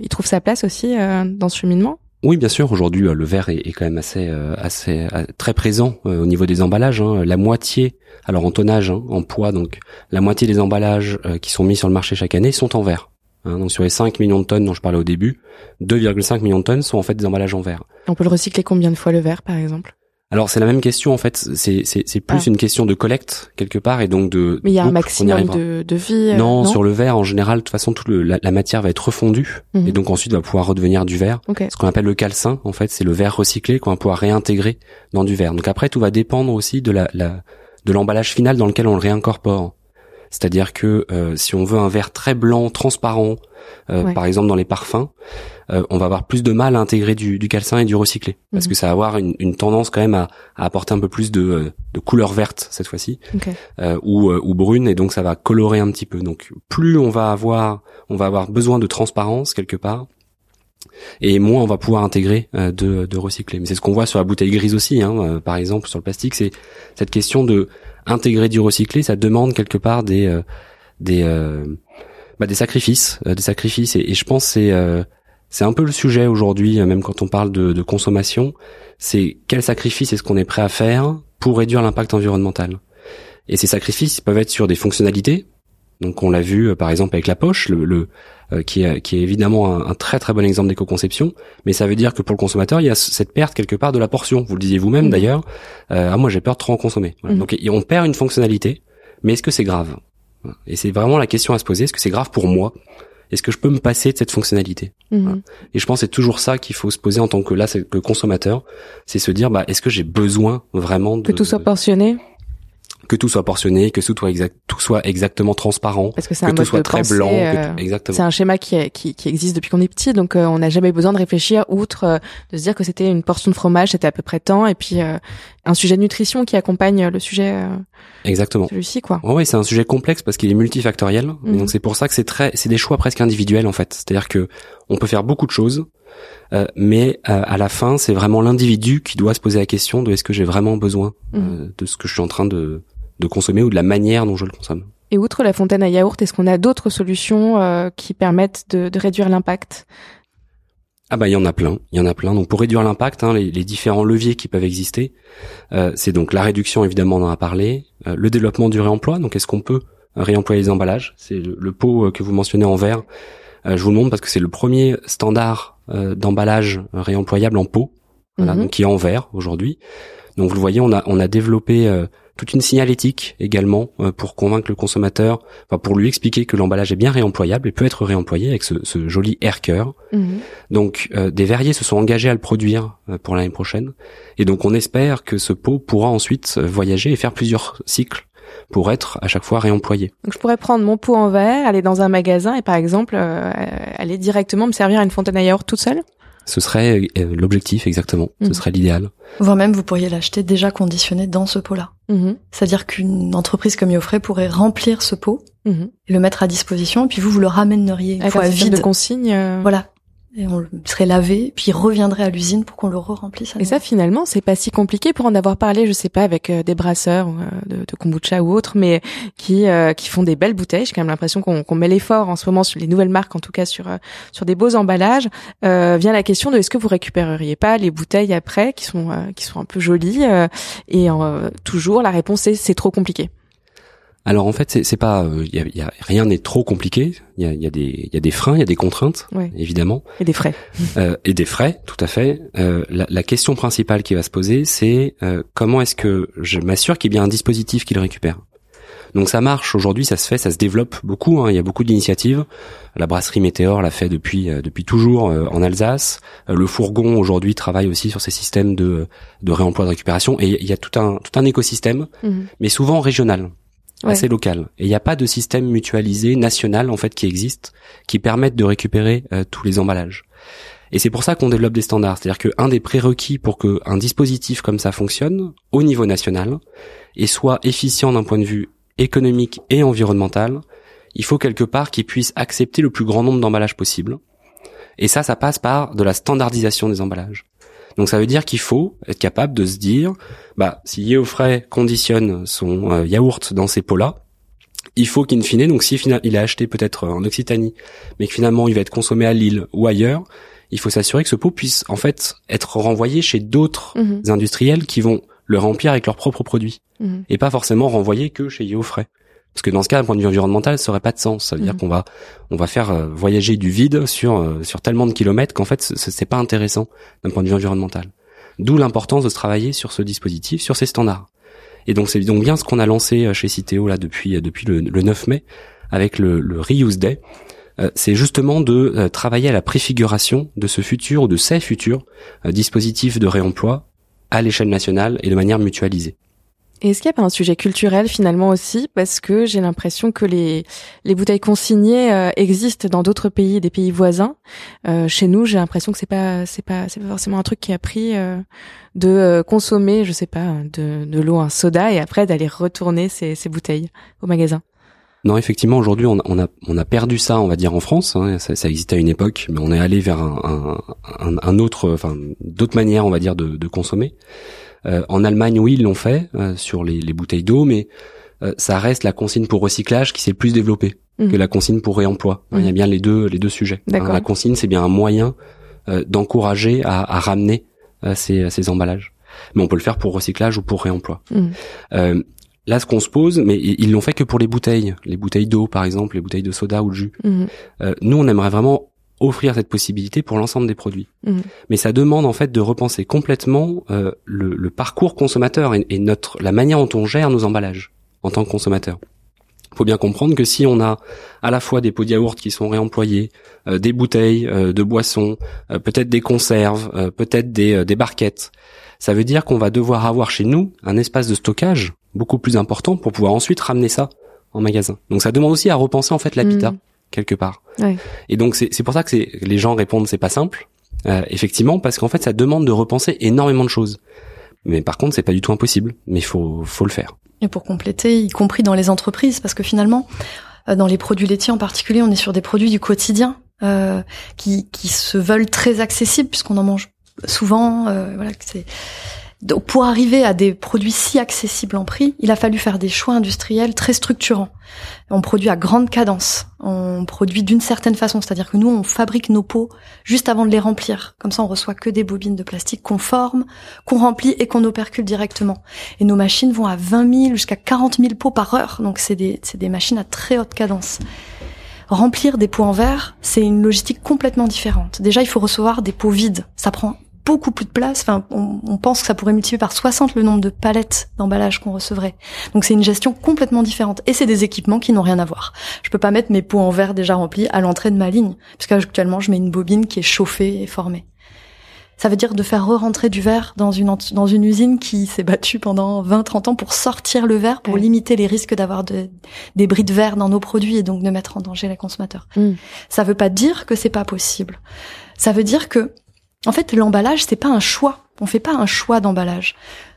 il trouve sa place aussi dans ce cheminement. Oui, bien sûr. Aujourd'hui, euh, le verre est, quand même assez, euh, assez euh, très présent au niveau des emballages. Hein. La moitié, alors en tonnage, hein, en poids, donc la moitié des emballages qui sont mis sur le marché chaque année sont en verre. Hein. donc sur les 5 millions de tonnes dont je parlais au début, 2,5 millions de tonnes sont en fait des emballages en verre. On peut le recycler combien de fois le verre, par exemple? Alors c'est la même question en fait, c'est c'est plus ah. une question de collecte quelque part et donc de. Mais il y a un maximum de, de vie. Euh, non, sur le verre en général, de toute façon toute le, la, matière va être refondue mhm. et donc ensuite va pouvoir redevenir du verre. Ce qu'on appelle le calcin en fait, c'est le verre recyclé qu'on va pouvoir réintégrer dans du verre. Donc après tout va dépendre aussi de la, la de l'emballage final dans lequel on le réincorpore. C'est-à-dire que si on veut un verre très blanc, transparent, par exemple dans les parfums, on va avoir plus de mal à intégrer du, du calcin et du recyclé parce mhm. que ça va avoir une, une tendance quand même à, à, apporter un peu plus de, de couleur verte cette fois-ci ou, ou brune et donc ça va colorer un petit peu. Donc plus on va avoir on va avoir besoin de transparence quelque part et moins on va pouvoir intégrer euh, de, de recycler. Mais c'est ce qu'on voit sur la bouteille grise aussi, hein, euh, par exemple sur le plastique, c'est cette question de intégrer du recyclé, ça demande quelque part des euh, des bah, des sacrifices, des sacrifices. Et, je pense c'est c'est un peu le sujet aujourd'hui, même quand on parle de, de consommation, c'est quel sacrifice est-ce qu'on est prêt à faire pour réduire l'impact environnemental? Et ces sacrifices peuvent être sur des fonctionnalités, donc on l'a vu par exemple avec la poche, le, euh, qui, est, qui est évidemment un, très très bon exemple d'éco-conception, mais ça veut dire que pour le consommateur, il y a cette perte quelque part de la portion. Vous le disiez vous-même mhm. d'ailleurs. Euh, ah moi j'ai peur de trop en consommer. Mhm. Donc on perd une fonctionnalité, mais est-ce que c'est grave Et c'est vraiment la question à se poser. Est-ce que c'est grave pour moi est-ce que je peux me passer de cette fonctionnalité mhm. Et je pense que c'est toujours ça qu'il faut se poser en tant que là, c'est le consommateur, c'est se dire bah est-ce que j'ai besoin vraiment de que tout soit portionné? Que tout soit portionné, que tout soit, exact, tout soit exactement transparent, Parce que, que tout soit très blanc. Euh, exactement. C'est un schéma qui, qui, qui, existe depuis qu'on est petit, donc euh, on n'a jamais besoin de réfléchir outre euh, de se dire que c'était une portion de fromage, c'était à peu près tant, et puis un sujet de nutrition qui accompagne le sujet. exactement. Celui-ci, quoi. oui, c'est un sujet complexe parce qu'il est multifactoriel, mhm. donc c'est pour ça que c'est très, c'est des choix presque individuels en fait. C'est-à-dire que on peut faire beaucoup de choses. Euh, mais à la fin, c'est vraiment l'individu qui doit se poser la question de est-ce que j'ai vraiment besoin mhm. de ce que je suis en train de, de consommer ou de la manière dont je le consomme. Et outre la fontaine à yaourt, est-ce qu'on a d'autres solutions euh, qui permettent de, de réduire l'impact? Ah bah il y en a plein, il y en a plein. Donc pour réduire l'impact, hein, les, les, différents leviers qui peuvent exister, euh, c'est donc la réduction évidemment on en a parlé, euh, le développement du réemploi. Donc est-ce qu'on peut réemployer les emballages? C'est le, pot que vous mentionnez en verre. je vous le montre parce que c'est le premier standard d'emballage réemployable en pot, voilà, mhm. donc qui est en verre aujourd'hui. Donc vous le voyez, on a on a développé toute une signalétique également euh, pour convaincre le consommateur, enfin pour lui expliquer que l'emballage est bien réemployable et peut être réemployé avec ce, ce joli air cœur. Mhm. Donc euh, des verriers se sont engagés à le produire euh, pour l'année prochaine et donc on espère que ce pot pourra ensuite voyager et faire plusieurs cycles pour être à chaque fois réemployé. Donc je pourrais prendre mon pot en verre, aller dans un magasin et par exemple aller directement me servir à une fontaine à yaourt toute seule? Ce serait euh, l'objectif exactement. Ce mhm. serait l'idéal. Voire même, vous pourriez l'acheter déjà conditionné dans ce pot-là. Mhm. C'est-à-dire qu'une entreprise comme Yofray pourrait remplir ce pot mhm. et le mettre à disposition, et puis vous, vous le ramèneriez une fois vide. de consigne. Euh. Voilà et on serait lavé, puis il reviendrait à l'usine pour qu'on le re-remplisse. Et ça, finalement, c'est pas si compliqué pour en avoir parlé, je sais pas, avec euh, des brasseurs euh, de, de, kombucha ou autres, mais qui euh, qui font des belles bouteilles. J'ai quand même l'impression qu'on met l'effort en ce moment sur les nouvelles marques, en tout cas sur sur des beaux emballages. vient la question de est-ce que vous récupéreriez pas les bouteilles après, qui sont qui sont un peu jolies, et toujours la réponse est c'est trop compliqué. Alors en fait, c'est pas, euh, y, a, rien n'est trop compliqué. Il y a, y a, des, y a des freins, il y a des contraintes, évidemment, et des frais. Euh, et des frais, tout à fait. Euh, la, la, question principale qui va se poser, c'est euh, comment est-ce que je m'assure qu'il y a bien un dispositif qui le récupère? Donc ça marche aujourd'hui, ça se fait, ça se développe beaucoup. Hein, il y a beaucoup d'initiatives. La brasserie Météor l'a fait depuis euh, depuis toujours en Alsace. le fourgon aujourd'hui travaille aussi sur ces systèmes de de réemploi de récupération. Et il y a tout un tout un écosystème, mhm. mais souvent régional assez local. Et il n'y a pas de système mutualisé national en fait qui existe qui permette de récupérer euh, tous les emballages. Et c'est pour ça qu'on développe des standards. C'est-à-dire qu'un des prérequis pour qu'un dispositif comme ça fonctionne au niveau national et soit efficient d'un point de vue économique et environnemental, il faut quelque part qu'il puisse accepter le plus grand nombre d'emballages possible. Et ça, ça passe par de la standardisation des emballages. Donc ça veut dire qu'il faut être capable de se dire, bah si Yeofray conditionne son euh, yaourt dans ces pots-là, il faut qu'in fine, donc si il a acheté peut-être en Occitanie, mais que finalement il va être consommé à Lille ou ailleurs, il faut s'assurer que ce pot puisse en fait être renvoyé chez d'autres mhm. industriels qui vont le remplir avec leurs propres produits mhm. et pas forcément renvoyé que chez Yeofray. Parce que dans ce cas, d'un point de vue environnemental, ça aurait pas de sens. Ça veut dire mhm. qu'on va, on va faire euh, voyager du vide sur euh, sur tellement de kilomètres qu'en fait, c'est pas intéressant d'un point de vue environnemental. D'où l'importance de se travailler sur ce dispositif, sur ces standards. Et donc c'est donc bien ce qu'on a lancé euh, chez Citeo là depuis depuis le, 9 mai avec le, le Reuse Day. c'est justement de travailler à la préfiguration de ce futur ou de ces futurs dispositifs de réemploi à l'échelle nationale et de manière mutualisée. Et est-ce qu'il n'y a pas un sujet culturel finalement aussi? Parce que j'ai l'impression que les, les bouteilles consignées euh, existent dans d'autres pays, des pays voisins. Euh, chez nous, j'ai l'impression que c'est pas c'est pas c'est pas forcément un truc qui a pris euh, de euh, consommer, je sais pas, de, de l'eau, un soda et après d'aller retourner ces, ces bouteilles au magasin. Non, effectivement, aujourd'hui, on, on, a on a perdu ça, on va dire en France. Hein, ça, ça, existait à une époque, mais on est allé vers un, un, un autre, enfin, d'autres manières, on va dire, de, de consommer. Euh, en Allemagne, oui, ils l'ont fait euh, sur les, les, bouteilles d'eau, mais euh, ça reste la consigne pour recyclage qui s'est le plus développée mmh. que la consigne pour réemploi. Mmh. Il y a bien les deux les deux sujets. Hein, la consigne, c'est bien un moyen d'encourager à, à, ramener ces, ces, emballages. Mais on peut le faire pour recyclage ou pour réemploi. Mmh. Là, ce qu'on se pose, mais ils l'ont fait que pour les bouteilles, les bouteilles d'eau par exemple, les bouteilles de soda ou de jus. Euh, nous, on aimerait vraiment offrir cette possibilité pour l'ensemble des produits. Mmh. Mais ça demande en fait de repenser complètement euh, le, le, parcours consommateur et, et, notre la manière dont on gère nos emballages en tant que consommateur. Il faut bien comprendre que si on a à la fois des pots de yaourt qui sont réemployés, euh, des bouteilles euh, de boissons, euh, peut-être des conserves, euh, peut-être des, des barquettes, ça veut dire qu'on va devoir avoir chez nous un espace de stockage beaucoup plus important pour pouvoir ensuite ramener ça en magasin. Donc ça demande aussi à repenser en fait l'habitat. Mmh quelque part. Ouais. Et donc c'est pour ça que c'est les gens répondent c'est pas simple, euh, effectivement, parce qu'en fait ça demande de repenser énormément de choses. Mais par contre c'est pas du tout impossible, mais il faut faut le faire. Et pour compléter, y compris dans les entreprises, parce que finalement euh, dans les produits laitiers en particulier, on est sur des produits du quotidien euh, qui qui se veulent très accessibles puisqu'on en mange souvent. Euh, voilà, c'est donc pour arriver à des produits si accessibles en prix, il a fallu faire des choix industriels très structurants. On produit à grande cadence, on produit d'une certaine façon, c'est-à-dire que nous on fabrique nos pots juste avant de les remplir. Comme ça on reçoit que des bobines de plastique qu'on forme, qu'on remplit et qu'on opercule directement. Et nos machines vont à 20 000 jusqu'à 40 000 pots par heure, donc c'est des, des machines à très haute cadence remplir des pots en verre, c'est une logistique complètement différente. Déjà, il faut recevoir des pots vides. Ça prend beaucoup plus de place. Enfin, on, on, pense que ça pourrait multiplier par 60 le nombre de palettes d'emballage qu'on recevrait. Donc c'est une gestion complètement différente. Et c'est des équipements qui n'ont rien à voir. Je peux pas mettre mes pots en verre déjà remplis à l'entrée de ma ligne, puisque actuellement je mets une bobine qui est chauffée et formée. Ça veut dire de faire re-rentrer du verre dans une, dans une usine qui s'est battue pendant 20-30 ans pour sortir le verre, pour limiter les risques d'avoir de, des bris de verre dans nos produits et donc de mettre en danger les consommateurs. Mm. Ça veut pas dire que c'est pas possible. Ça veut dire que en fait, l'emballage, c'est pas un choix. On fait pas un choix d'emballage.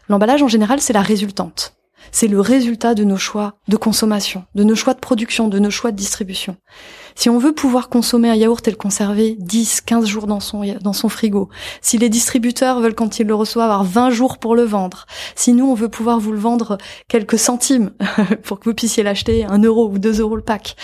L'emballage, en général, c'est la résultante. C'est le résultat de nos choix de consommation, de nos choix de production, de nos choix de distribution. Si on veut pouvoir consommer un yaourt et le conserver 10, 15 jours dans son, dans son frigo, si les distributeurs veulent quand ils le reçoivent avoir 20 jours pour le vendre, si nous on veut pouvoir vous le vendre quelques centimes pour que vous puissiez l'acheter un euro ou deux euros le pack,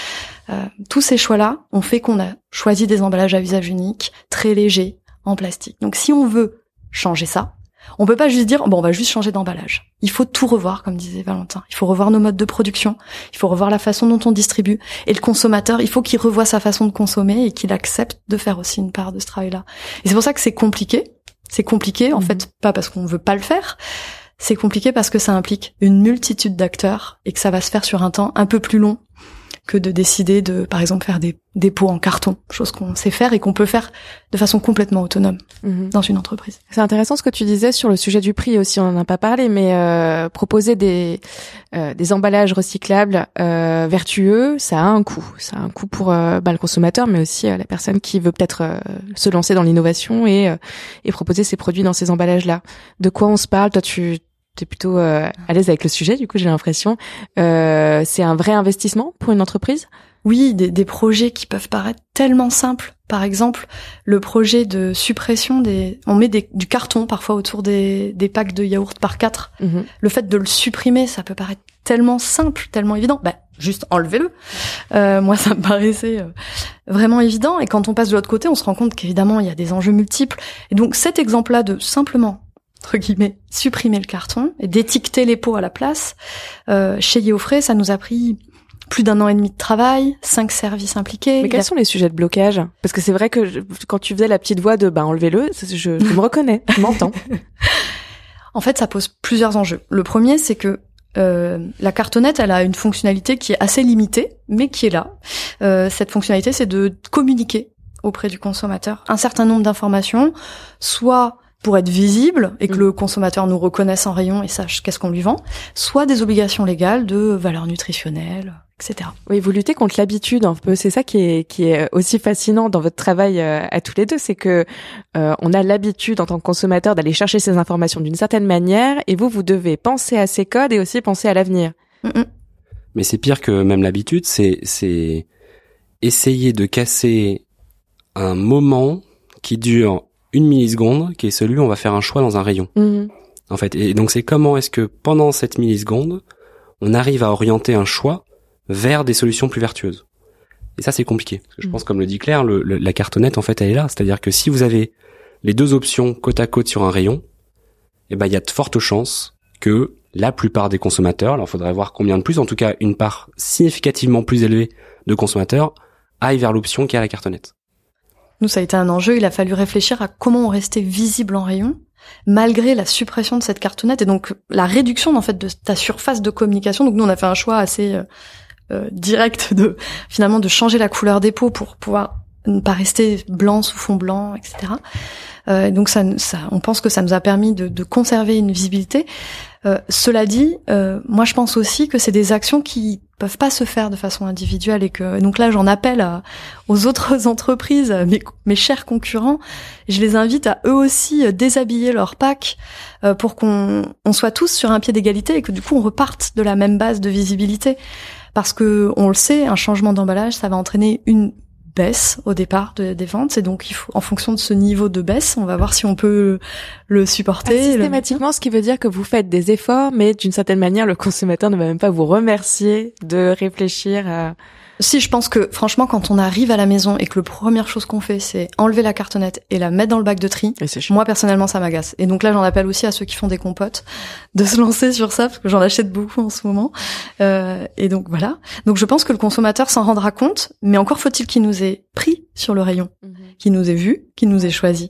euh, tous ces choix-là ont fait qu'on a choisi des emballages à usage unique, très légers, en plastique. Donc si on veut changer ça, on peut pas juste dire bon on va juste changer d'emballage. Il faut tout revoir comme disait Valentin. Il faut revoir nos modes de production, il faut revoir la façon dont on distribue et le consommateur, il faut qu'il revoie sa façon de consommer et qu'il accepte de faire aussi une part de ce travail-là. Et c'est pour ça que c'est compliqué. C'est compliqué en mhm. fait pas parce qu'on veut pas le faire, c'est compliqué parce que ça implique une multitude d'acteurs et que ça va se faire sur un temps un peu plus long que de décider de, par exemple, faire des, des pots en carton, chose qu'on sait faire et qu'on peut faire de façon complètement autonome mhm. dans une entreprise. C'est intéressant ce que tu disais sur le sujet du prix aussi, on en a pas parlé, mais euh, proposer des, euh, des emballages recyclables euh, vertueux, ça a un coût. Ça a un coût pour bah, le consommateur, mais aussi euh, la personne qui veut peut-être euh, se lancer dans l'innovation et, et proposer ses produits dans ces emballages-là. De quoi on se parle? Toi, tu tu es plutôt euh, à l'aise avec le sujet, du coup j'ai l'impression. Euh, c'est un vrai investissement pour une entreprise? Oui, des, des, projets qui peuvent paraître tellement simples. Par exemple, le projet de suppression des... On met des, du carton parfois autour des, des packs de yaourt par quatre. Mhm. Le fait de le supprimer, ça peut paraître tellement simple, tellement évident. Bah, juste enlevez-le. Euh, moi, ça me paraissait euh, vraiment évident. Et quand on passe de l'autre côté, on se rend compte qu'évidemment, il y a des enjeux multiples. Et donc, cet exemple-là de simplement entre guillemets, supprimer le carton et d'étiqueter les pots à la place. Euh, chez Yeofray, ça nous a pris plus d'un an et demi de travail, cinq services impliqués. Mais quels sont les sujets de blocage? Parce que c'est vrai que quand tu faisais la petite voix de bah enlevez-le, je, je me reconnais, je m'entends. en fait, ça pose plusieurs enjeux. Le premier, c'est que euh, la cartonnette, elle a une fonctionnalité qui est assez limitée, mais qui est là. Euh, cette fonctionnalité, c'est de communiquer auprès du consommateur un certain nombre d'informations, soit pour être visible et que Mm. le consommateur nous reconnaisse en rayon et sache qu'est-ce qu'on lui vend, soit des obligations légales de valeur nutritionnelle, etc. Oui, vous luttez contre l'habitude un peu. C'est ça qui est qui est aussi fascinant dans votre travail euh, à tous les deux, c'est que euh, on a l'habitude en tant que consommateur d'aller chercher ces informations d'une certaine manière, et vous vous devez penser à ces codes et aussi penser à l'avenir. Mm, mm. Mais c'est pire que même l'habitude, c'est c'est essayer de casser un moment qui dure une milliseconde, qui est celui où on va faire un choix dans un rayon. Mhm. En fait, et donc c'est comment est-ce que pendant cette milliseconde, on arrive à orienter un choix vers des solutions plus vertueuses. Et ça c'est compliqué. Parce que je Mhm. pense, comme le dit Claire, le- le- la cartonnette en fait elle est là. C'est-à-dire que si vous avez les deux options côte à côte sur un rayon, eh ben il y a de fortes chances que la plupart des consommateurs, alors il faudrait voir combien de plus, en tout cas une part significativement plus élevée de consommateurs, aillent vers l'option qui est à la cartonnette. Nous, ça a été un enjeu. Il a fallu réfléchir à comment on restait visible en rayon, malgré la suppression de cette cartonnette et donc la réduction en fait de ta surface de communication. Donc nous, on a fait un choix assez euh, euh, direct de finalement de changer la couleur des peaux pour pouvoir ne pas rester blanc sous fond blanc, etc. Euh, donc ça, ça, on pense que ça nous a permis de, de conserver une visibilité. Euh, cela dit, euh, moi je pense aussi que c'est des actions qui peuvent pas se faire de façon individuelle et que donc là j'en appelle aux autres entreprises, mes, mes chers concurrents, je les invite à eux aussi euh, déshabiller leur pack euh, pour qu'on on soit tous sur un pied d'égalité et que du coup on reparte de la même base de visibilité. Parce que on le sait, un changement d'emballage ça va entraîner une baisse au départ de- des ventes. Et donc il faut en fonction de ce niveau de baisse on va voir si on peut le supporter systématiquement, ce qui veut dire que vous faites des efforts, mais d'une certaine manière, le consommateur ne va même pas vous remercier de réfléchir à... Si, je pense que franchement, quand on arrive à la maison et que la première chose qu'on fait, c'est enlever la cartonnette et la mettre dans le bac de tri, moi personnellement, ça m'agace. Et donc là, j'en appelle aussi à ceux qui font des compotes de se lancer sur ça parce que j'en achète beaucoup en ce moment. Euh, et donc voilà. Donc je pense que le consommateur s'en rendra compte, mais encore faut-il qu'il nous ait pris sur le rayon, qu'il nous ait vu, qu'il nous ait choisi.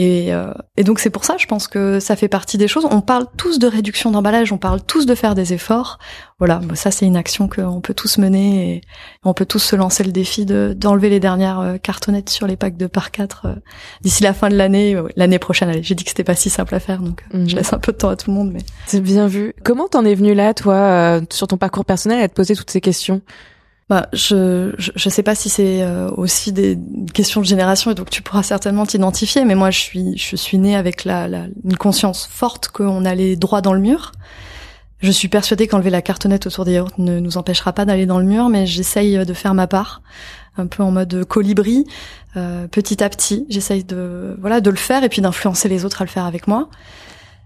Et, euh, et donc c'est pour ça, je pense que ça fait partie des choses. On parle tous de réduction d'emballage, on parle tous de faire des efforts. Voilà, ça c'est une action qu'on peut tous mener et on peut tous se lancer le défi de d'enlever les dernières euh, cartonnettes sur les packs de par 4 euh, d'ici la fin de l'année, l'année prochaine. Allez, j'ai dit que c'était pas si simple à faire, donc euh, Mhm. je laisse un peu de temps à tout le monde. Mais C'est bien vu. Comment t'en es venu là, toi, euh, sur ton parcours personnel, à te poser toutes ces questions? Bah, je, je je sais pas si c'est euh, aussi des questions de génération et donc tu pourras certainement t'identifier. Mais moi, je suis je suis née avec la, la une conscience forte qu'on allait droit dans le mur. Je suis persuadée qu'enlever la cartonnette autour des yaourts ne nous empêchera pas d'aller dans le mur, mais j'essaye de faire ma part, un peu en mode colibri, euh, petit à petit. J'essaye de voilà de le faire et puis d'influencer les autres à le faire avec moi,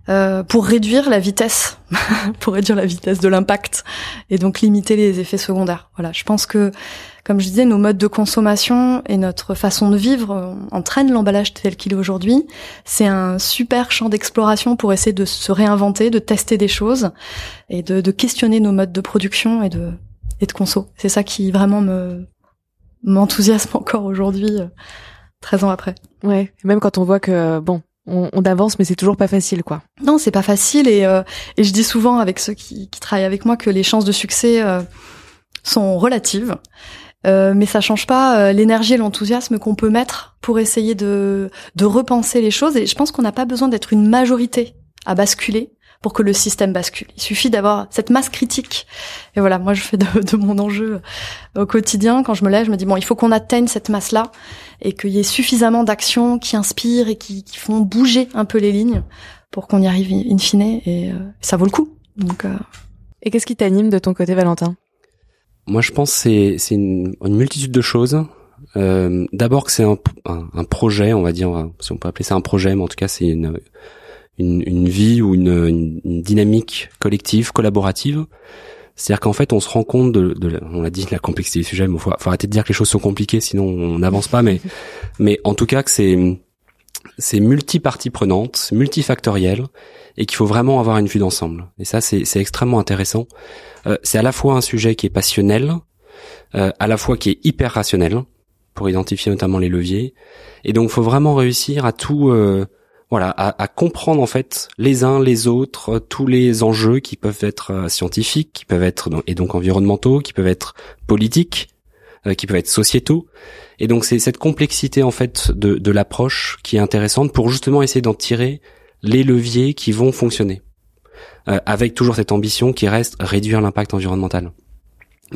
euh, pour réduire la vitesse, pour réduire la vitesse de l'impact et donc limiter les effets secondaires. Voilà, je pense que comme je disais, nos modes de consommation et notre façon de vivre euh, entraînent l'emballage tel qu'il est aujourd'hui. C'est un super champ d'exploration pour essayer de se réinventer, de tester des choses et de, de questionner nos modes de production et de, et de conso. C'est ça qui vraiment me m'enthousiasme encore aujourd'hui, euh, 13 ans après. Ouais. Même quand on voit que, bon, on, avance, mais c'est toujours pas facile, quoi. Non, c'est pas facile et, euh, je dis souvent avec ceux qui, qui travaillent avec moi que les chances de succès euh, sont relatives. Euh, mais ça change pas euh, l'énergie et l'enthousiasme qu'on peut mettre pour essayer de, de repenser les choses. Et je pense qu'on n'a pas besoin d'être une majorité à basculer pour que le système bascule. Il suffit d'avoir cette masse critique. Et voilà, moi je fais de, de mon enjeu au quotidien. Quand je me lève, je me dis bon, il faut qu'on atteigne cette masse-là et qu'il y ait suffisamment d'actions qui inspirent et qui, qui font bouger un peu les lignes pour qu'on y arrive in fine. Et euh, ça vaut le coup. Donc euh, Et qu'est-ce qui t'anime de ton côté, Valentin? Moi, je pense que c'est c'est une, une multitude de choses. Euh, D'abord que c'est un, un, un projet, on va dire, si on peut appeler ça un projet, mais en tout cas c'est une, une, une vie ou une, une, dynamique collective, collaborative. C'est-à-dire qu'en fait, on se rend compte de, de on l'a dit, la complexité du sujet, mais faut, faut arrêter de dire que les choses sont compliquées, sinon on n'avance pas. Mais, mais en tout cas, que c'est c'est multi-parties prenantes, multifactoriel, et qu'il faut vraiment avoir une vue d'ensemble. Et ça, c'est extrêmement intéressant. Euh, c'est à la fois un sujet qui est passionnel, euh, à la fois qui est hyper rationnel, pour identifier notamment les leviers. Et donc, faut vraiment réussir à tout, euh, voilà, à, à comprendre en fait les uns les autres, euh, tous les enjeux qui peuvent être euh, scientifiques, qui peuvent être et donc environnementaux, qui peuvent être politiques, qui peuvent être sociétaux. Et donc c'est cette complexité en fait de, de l'approche qui est intéressante pour justement essayer d'en tirer les leviers qui vont fonctionner, avec toujours cette ambition qui reste réduire l'impact environnemental.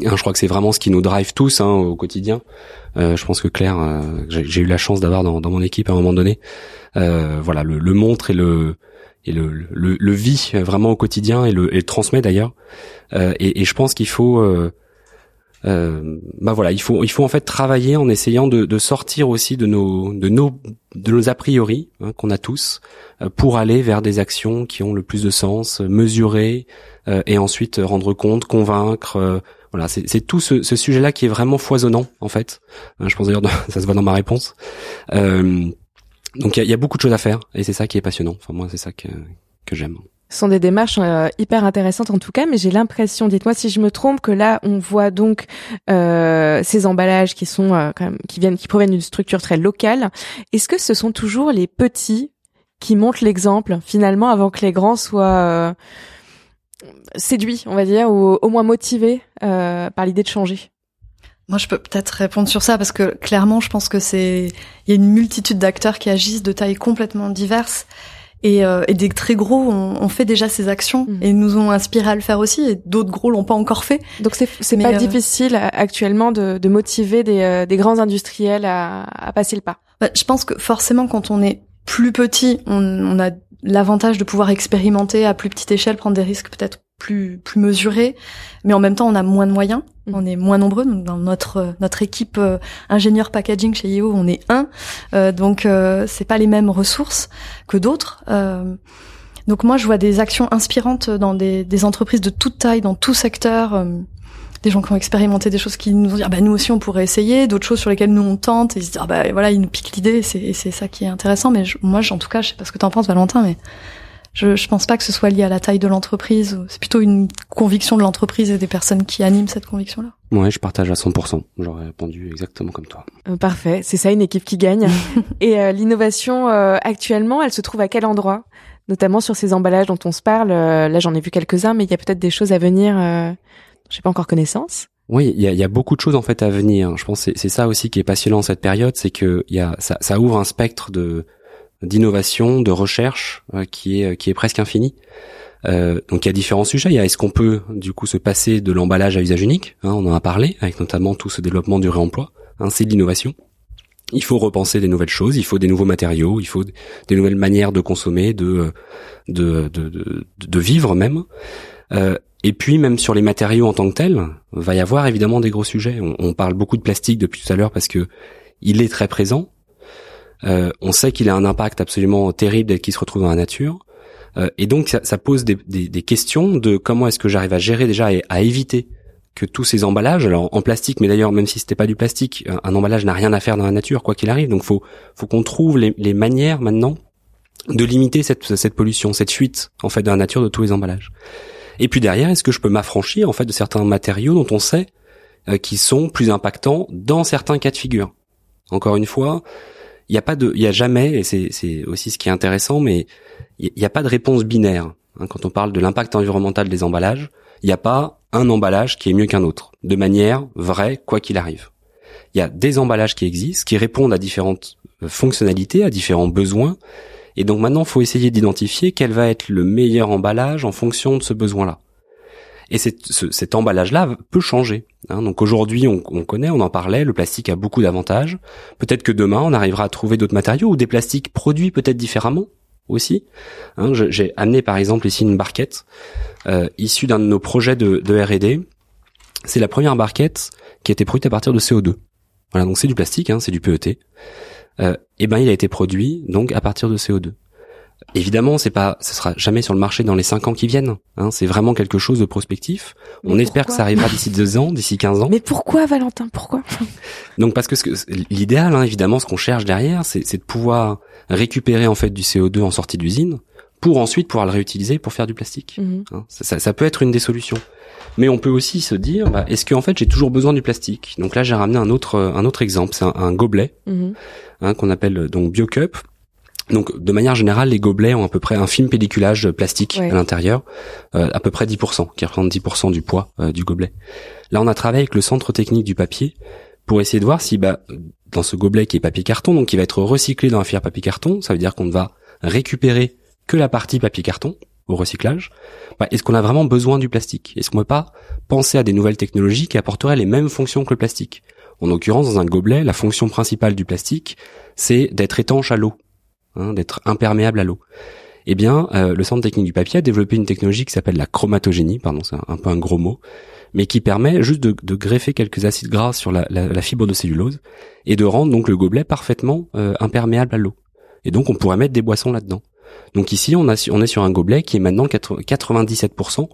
Je crois que c'est vraiment ce qui nous drive tous hein, au quotidien. je pense que Claire, j'ai eu la chance d'avoir dans, mon équipe à un moment donné, voilà, le, le montre et le et le, le, le, vit vraiment au quotidien et le, et le transmet d'ailleurs. Euh, et, et, je pense qu'il faut, euh, euh, bah voilà, il faut, il faut en fait travailler en essayant de, de sortir aussi de nos, de nos, de nos a priori hein, qu'on a tous, euh, pour aller vers des actions qui ont le plus de sens, mesurer euh, et ensuite rendre compte, convaincre. Euh, voilà, c'est tout ce, sujet-là qui est vraiment foisonnant en fait. je pense d'ailleurs, ça se voit dans ma réponse. Euh, donc il y, a, beaucoup de choses à faire et c'est ça qui est passionnant. Enfin moi c'est ça que, j'aime. Ce sont des démarches euh, hyper intéressantes en tout cas, mais j'ai l'impression, dites-moi si je me trompe, que là on voit donc euh, ces emballages qui sont euh, qui viennent, qui proviennent d'une structure très locale. Est-ce que ce sont toujours les petits qui montrent l'exemple finalement avant que les grands soient euh, séduits, on va dire, ou au moins motivés par l'idée de changer moi, je peux peut-être répondre sur ça parce que clairement, je pense que c'est il y a une multitude d'acteurs qui agissent de tailles complètement diverses et, euh, et des très gros ont, fait déjà ces actions mmh. et nous ont inspiré à le faire aussi et d'autres gros l'ont pas encore fait. Donc c'est c'est pas euh, difficile actuellement de, de motiver des, euh, des grands industriels à, à passer le pas. Bah, je pense que forcément quand on est plus petit, on, on a l'avantage de pouvoir expérimenter à plus petite échelle, prendre des risques peut-être plus plus mesurés, mais en même temps on a moins de moyens, mm. on est moins nombreux. Donc dans notre notre équipe euh, ingénieur packaging chez IO, on est un, euh, donc euh, c'est pas les mêmes ressources que d'autres. Euh, donc moi je vois des actions inspirantes dans des, des entreprises de toute taille, dans tout secteur. des gens qui ont expérimenté des choses qui nous ont dit ah bah nous aussi on pourrait essayer, d'autres choses sur lesquelles nous on tente et ils se disent ah bah voilà ils nous piquent l'idée, c'est c'est ça qui est intéressant. Mais moi en tout cas je sais pas ce que t'en penses Valentin, mais je, je pense pas que ce soit lié à la taille de l'entreprise. C'est plutôt une conviction de l'entreprise et des personnes qui animent cette conviction-là. Ouais, je partage à 100%. J'aurais répondu exactement comme toi. Euh, parfait. C'est ça une équipe qui gagne. et euh, l'innovation euh, actuellement, elle se trouve à quel endroit? Notamment sur ces emballages dont on se parle. là, j'en ai vu quelques-uns, mais il y a peut-être des choses à venir. J'ai pas encore connaissance. Oui, il y a, y a, beaucoup de choses en fait à venir. Je pense que c'est ça aussi qui est passionnant cette période, c'est que y a, ça, ça ouvre un spectre de d'innovation, de recherche euh, qui est qui est presque infini. Euh, donc il y a différents sujets. Il y a est-ce qu'on peut du coup se passer de l'emballage à usage unique hein, On en a parlé avec notamment tout ce développement du réemploi. Hein, c'est de l'innovation. Il faut repenser des nouvelles choses. Il faut des nouveaux matériaux. Il faut des nouvelles manières de consommer, de de de, de, de vivre même. Euh, et puis même sur les matériaux en tant que tels, va y avoir évidemment des gros sujets. On, on parle beaucoup de plastique depuis tout à l'heure parce que il est très présent. Euh, on sait qu'il a un impact absolument terrible qu'il se retrouve dans la nature. Euh, et donc ça, ça pose des, des, des, questions de comment est-ce que j'arrive à gérer déjà et à éviter que tous ces emballages, alors en plastique, mais d'ailleurs même si c'était pas du plastique, un, emballage n'a rien à faire dans la nature quoi qu'il arrive. Donc faut faut qu'on trouve les, les, manières maintenant de limiter cette, cette pollution, cette fuite en fait dans la nature de tous les emballages. Et puis derrière, est-ce que je peux m'affranchir en fait de certains matériaux dont on sait euh, qui sont plus impactants dans certains cas de figure? Encore une fois, il n'y a pas de, il y a jamais, et c'est, aussi ce qui est intéressant, mais il n'y a pas de réponse binaire. Hein, quand on parle de l'impact environnemental des emballages, il n'y a pas un emballage qui est mieux qu'un autre, de manière vraie, quoi qu'il arrive. Il y a des emballages qui existent, qui répondent à différentes fonctionnalités, à différents besoins, et donc maintenant, il faut essayer d'identifier quel va être le meilleur emballage en fonction de ce besoin-là. Et cet emballage-là peut changer. Hein. Donc aujourd'hui, on, connaît, on en parlait, le plastique a beaucoup d'avantages. Peut-être que demain, on arrivera à trouver d'autres matériaux ou des plastiques produits peut-être différemment aussi. Hein. J'ai amené par exemple ici une barquette euh, issue d'un de nos projets de, R&D. C'est la première barquette qui a été produite à partir de CO2. Voilà, donc c'est du plastique, hein, c'est du PET. Euh, et ben il a été produit donc à partir de CO2. Évidemment, c'est pas, ce sera jamais sur le marché dans les cinq ans qui viennent. Hein, c'est vraiment quelque chose de prospectif. On espère que ça arrivera d'ici deux ans, d'ici 15 ans. Mais pourquoi, Valentin Pourquoi? Donc parce que l'idéal, hein, évidemment, ce qu'on cherche derrière, c'est de pouvoir récupérer en fait du CO2 en sortie d'usine pour ensuite pouvoir le réutiliser pour faire du plastique. Mhm. Hein, ça, ça, peut être une des solutions. Mais on peut aussi se dire, bah, est-ce qu'en fait j'ai toujours besoin du plastique? Donc là, j'ai ramené un autre un autre exemple, c'est un, gobelet mhm. hein, qu'on appelle donc BioCup donc, de manière générale, les gobelets ont à peu près un film pelliculage plastique à l'intérieur, euh, à peu près 10%, qui représente 10% du poids euh, du gobelet. Là, on a travaillé avec le Centre technique du papier pour essayer de voir si bah dans ce gobelet qui est papier carton, donc qui va être recyclé dans la filière papier carton, ça veut dire qu'on ne va récupérer que la partie papier carton au recyclage. Bah, est-ce qu'on a vraiment besoin du plastique? Est-ce qu'on ne peut pas penser à des nouvelles technologies qui apporteraient les mêmes fonctions que le plastique? En l'occurrence, dans un gobelet, la fonction principale du plastique, c'est d'être étanche à l'eau, hein, d'être imperméable à l'eau. Eh bien, euh, le Centre technique du papier a développé une technologie qui s'appelle la chromatogénie, pardon, c'est un, peu un gros mot, mais qui permet juste de, greffer quelques acides gras sur la, fibre de cellulose et de rendre donc le gobelet parfaitement euh, imperméable à l'eau. Et donc, on pourrait mettre des boissons là-dedans. Donc ici, on, a, on est sur un gobelet qui est maintenant 97%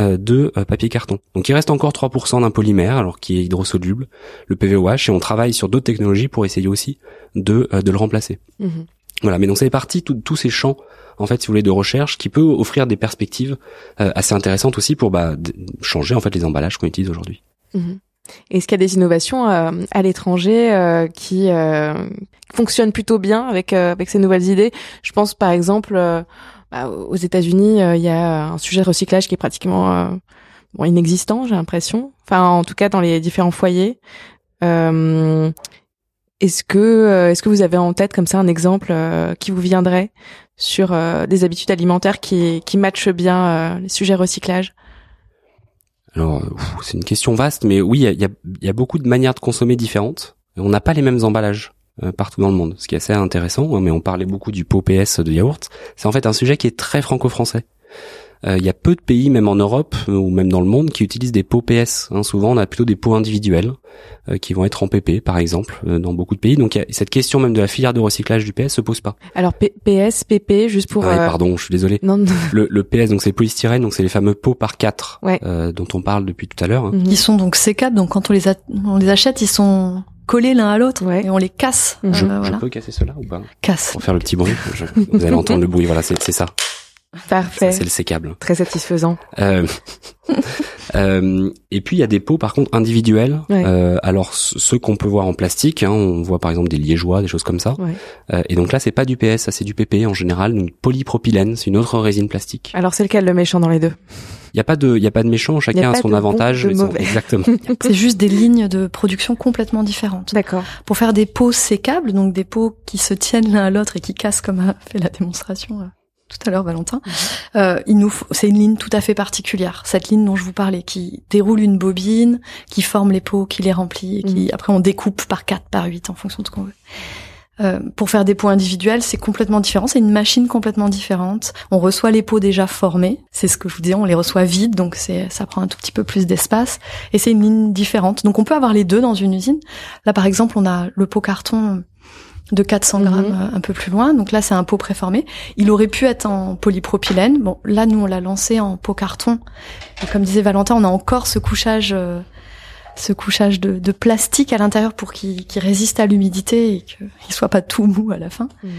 euh, de papier carton. Donc il reste encore 3% d'un polymère, alors qui est hydrosoluble, le PVOH, et on travaille sur d'autres technologies pour essayer aussi de, de le remplacer. Mmh voilà, mais donc ça fait partie tous ces champs en fait, si vous voulez, de recherche qui peut offrir des perspectives euh, assez intéressantes aussi pour bah, changer en fait les emballages qu'on utilise aujourd'hui. Mhm. Est-ce qu'il y a des innovations euh, à l'étranger euh, qui fonctionnent plutôt bien avec avec ces nouvelles idées? Je pense par exemple bah, aux États-Unis, il y a un sujet recyclage qui est pratiquement bon, inexistant, j'ai l'impression. Enfin, en tout cas dans les différents foyers. Est-ce que est-ce que vous avez en tête comme ça un exemple qui vous viendrait sur euh, des habitudes alimentaires qui, qui matchent bien euh, les sujets recyclage? Alors, c'est une question vaste, mais oui, il y a, y a, beaucoup de manières de consommer différentes. On n'a pas les mêmes emballages euh, partout dans le monde, ce qui est assez intéressant. Hein, mais on parlait beaucoup du pot PS de yaourt. C'est en fait un sujet qui est très franco-français. Euh, il y a peu de pays, même en Europe euh, ou même dans le monde, qui utilisent des pots PS. Hein. Souvent, on a plutôt des pots individuels euh, qui vont être en PP, par exemple, dans beaucoup de pays. Donc, cette question même de la filière de recyclage du PS se pose pas. Alors, PS, PP, juste pour. Ah pardon, je suis désolé. Non, Le, le, PS, donc c'est polystyrène, donc c'est les fameux pots par 4 dont on parle depuis tout à l'heure. Hein. Mhm. Ils sont donc sécables, donc quand on les, on les achète, ils sont collés l'un à l'autre et on les casse. Je, je peux casser cela ou pas? Casse. Pour faire le petit bruit. vous allez entendre le bruit. Voilà, c'est ça. Parfait. C'est le sécable. Très satisfaisant. Euh, euh, et puis il y a des pots par contre individuels. Euh, alors ceux qu'on peut voir en plastique, hein, on voit par exemple des liégeois, des choses comme ça. Euh, et donc là c'est pas du PS, ça c'est du PP en général, donc polypropylène, c'est une autre résine plastique. Alors c'est lequel le méchant dans les deux? Il y a pas de il y a pas de méchant, chacun a, son avantage. exactement. c'est juste des lignes de production complètement différentes. D'accord. Pour faire des pots sécables, donc des pots qui se tiennent l'un à l'autre et qui cassent comme a fait la démonstration euh, tout à l'heure Valentin, mhm. euh, il nous c'est une ligne tout à fait particulière, cette ligne dont je vous parlais, qui déroule une bobine, qui forme les pots, qui les remplit, et qui mhm. après on découpe par 4, par 8 en fonction de ce qu'on veut. Euh, pour faire des pots individuels, c'est complètement différent. C'est une machine complètement différente. On reçoit les pots déjà formés. C'est ce que je vous disais, on les reçoit vides, donc c'est ça prend un tout petit peu plus d'espace. Et c'est une ligne différente. Donc on peut avoir les deux dans une usine. Là, par exemple, on a le pot carton de 400 grammes mhm. euh, un peu plus loin. Donc là, c'est un pot préformé. Il aurait pu être en polypropylène. Bon, là, nous, on l'a lancé en pot carton. Et comme disait Valentin, on a encore ce couchage, euh, ce couchage de, plastique à l'intérieur pour qu'il résiste à l'humidité et qu'il soit pas tout mou à la fin. Mhm.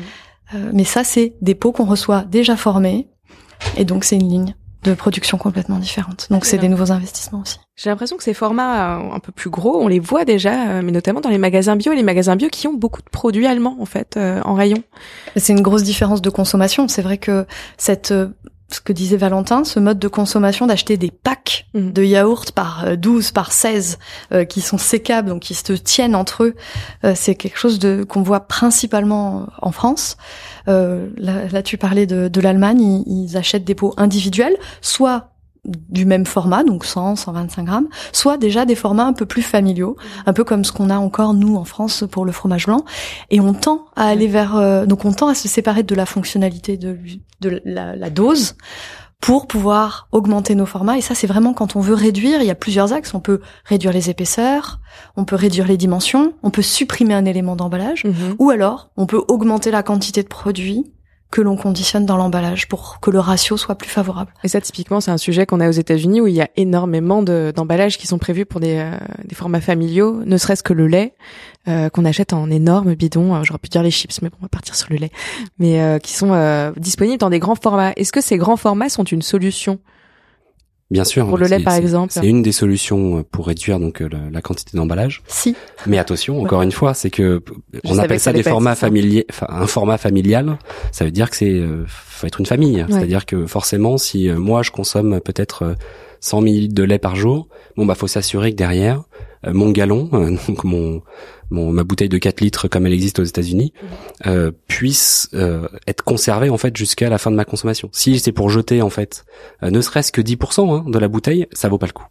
Euh, mais ça, c'est des pots qu'on reçoit déjà formés. Et donc, c'est une ligne de production complètement différente. Donc c'est des nouveaux investissements aussi. J'ai l'impression que ces formats euh, un peu plus gros, on les voit déjà, euh, mais notamment dans les magasins bio et les magasins bio qui ont beaucoup de produits allemands en fait euh, en rayon. C'est une grosse différence de consommation. C'est vrai que cette ce que disait Valentin, ce mode de consommation d'acheter des packs mm. de yaourts par 12, par 16, qui sont sécables, donc qui se tiennent entre eux, c'est quelque chose de qu'on voit principalement en France. Euh, là, tu parlais de, de l'Allemagne, ils, achètent des pots individuels, soit du même format, donc 100, 125 grammes, soit déjà des formats un peu plus familiaux, un peu comme ce qu'on a encore nous en France pour le fromage blanc, et on tend à aller vers, euh, donc on tend à se séparer de la fonctionnalité de, de la, la dose pour pouvoir augmenter nos formats. Et ça, c'est vraiment quand on veut réduire, il y a plusieurs axes. On peut réduire les épaisseurs, on peut réduire les dimensions, on peut supprimer un élément d'emballage, mhm. ou alors on peut augmenter la quantité de produits que l'on conditionne dans l'emballage pour que le ratio soit plus favorable. Et ça, typiquement, c'est un sujet qu'on a aux États-Unis où il y a énormément d'emballages qui sont prévus pour des, euh, des formats familiaux, ne serait-ce que le lait euh, qu'on achète en énormes bidons. J'aurais pu dire les chips, mais bon, on va partir sur le lait. Mais euh, qui sont disponibles dans des grands formats. Est-ce que ces grands formats sont une solution Bien sûr. Pour le lait, par exemple. C'est une des solutions pour réduire donc la, quantité d'emballage. Si. Mais attention, encore une fois, c'est que on appelle ça des formats familiers, enfin un format familial. Ça veut dire que c'est euh, faut être une famille. C'est-à-dire que forcément, si euh, moi je consomme peut-être 100 millilitres de lait par jour, bon bah faut s'assurer que derrière mon galon, donc mon, mon ma bouteille de 4 litres comme elle existe aux États-Unis, euh, puisse être conservée en fait jusqu'à la fin de ma consommation. Si c'est pour jeter en fait, ne serait-ce que 10% hein, de la bouteille, ça vaut pas le coup.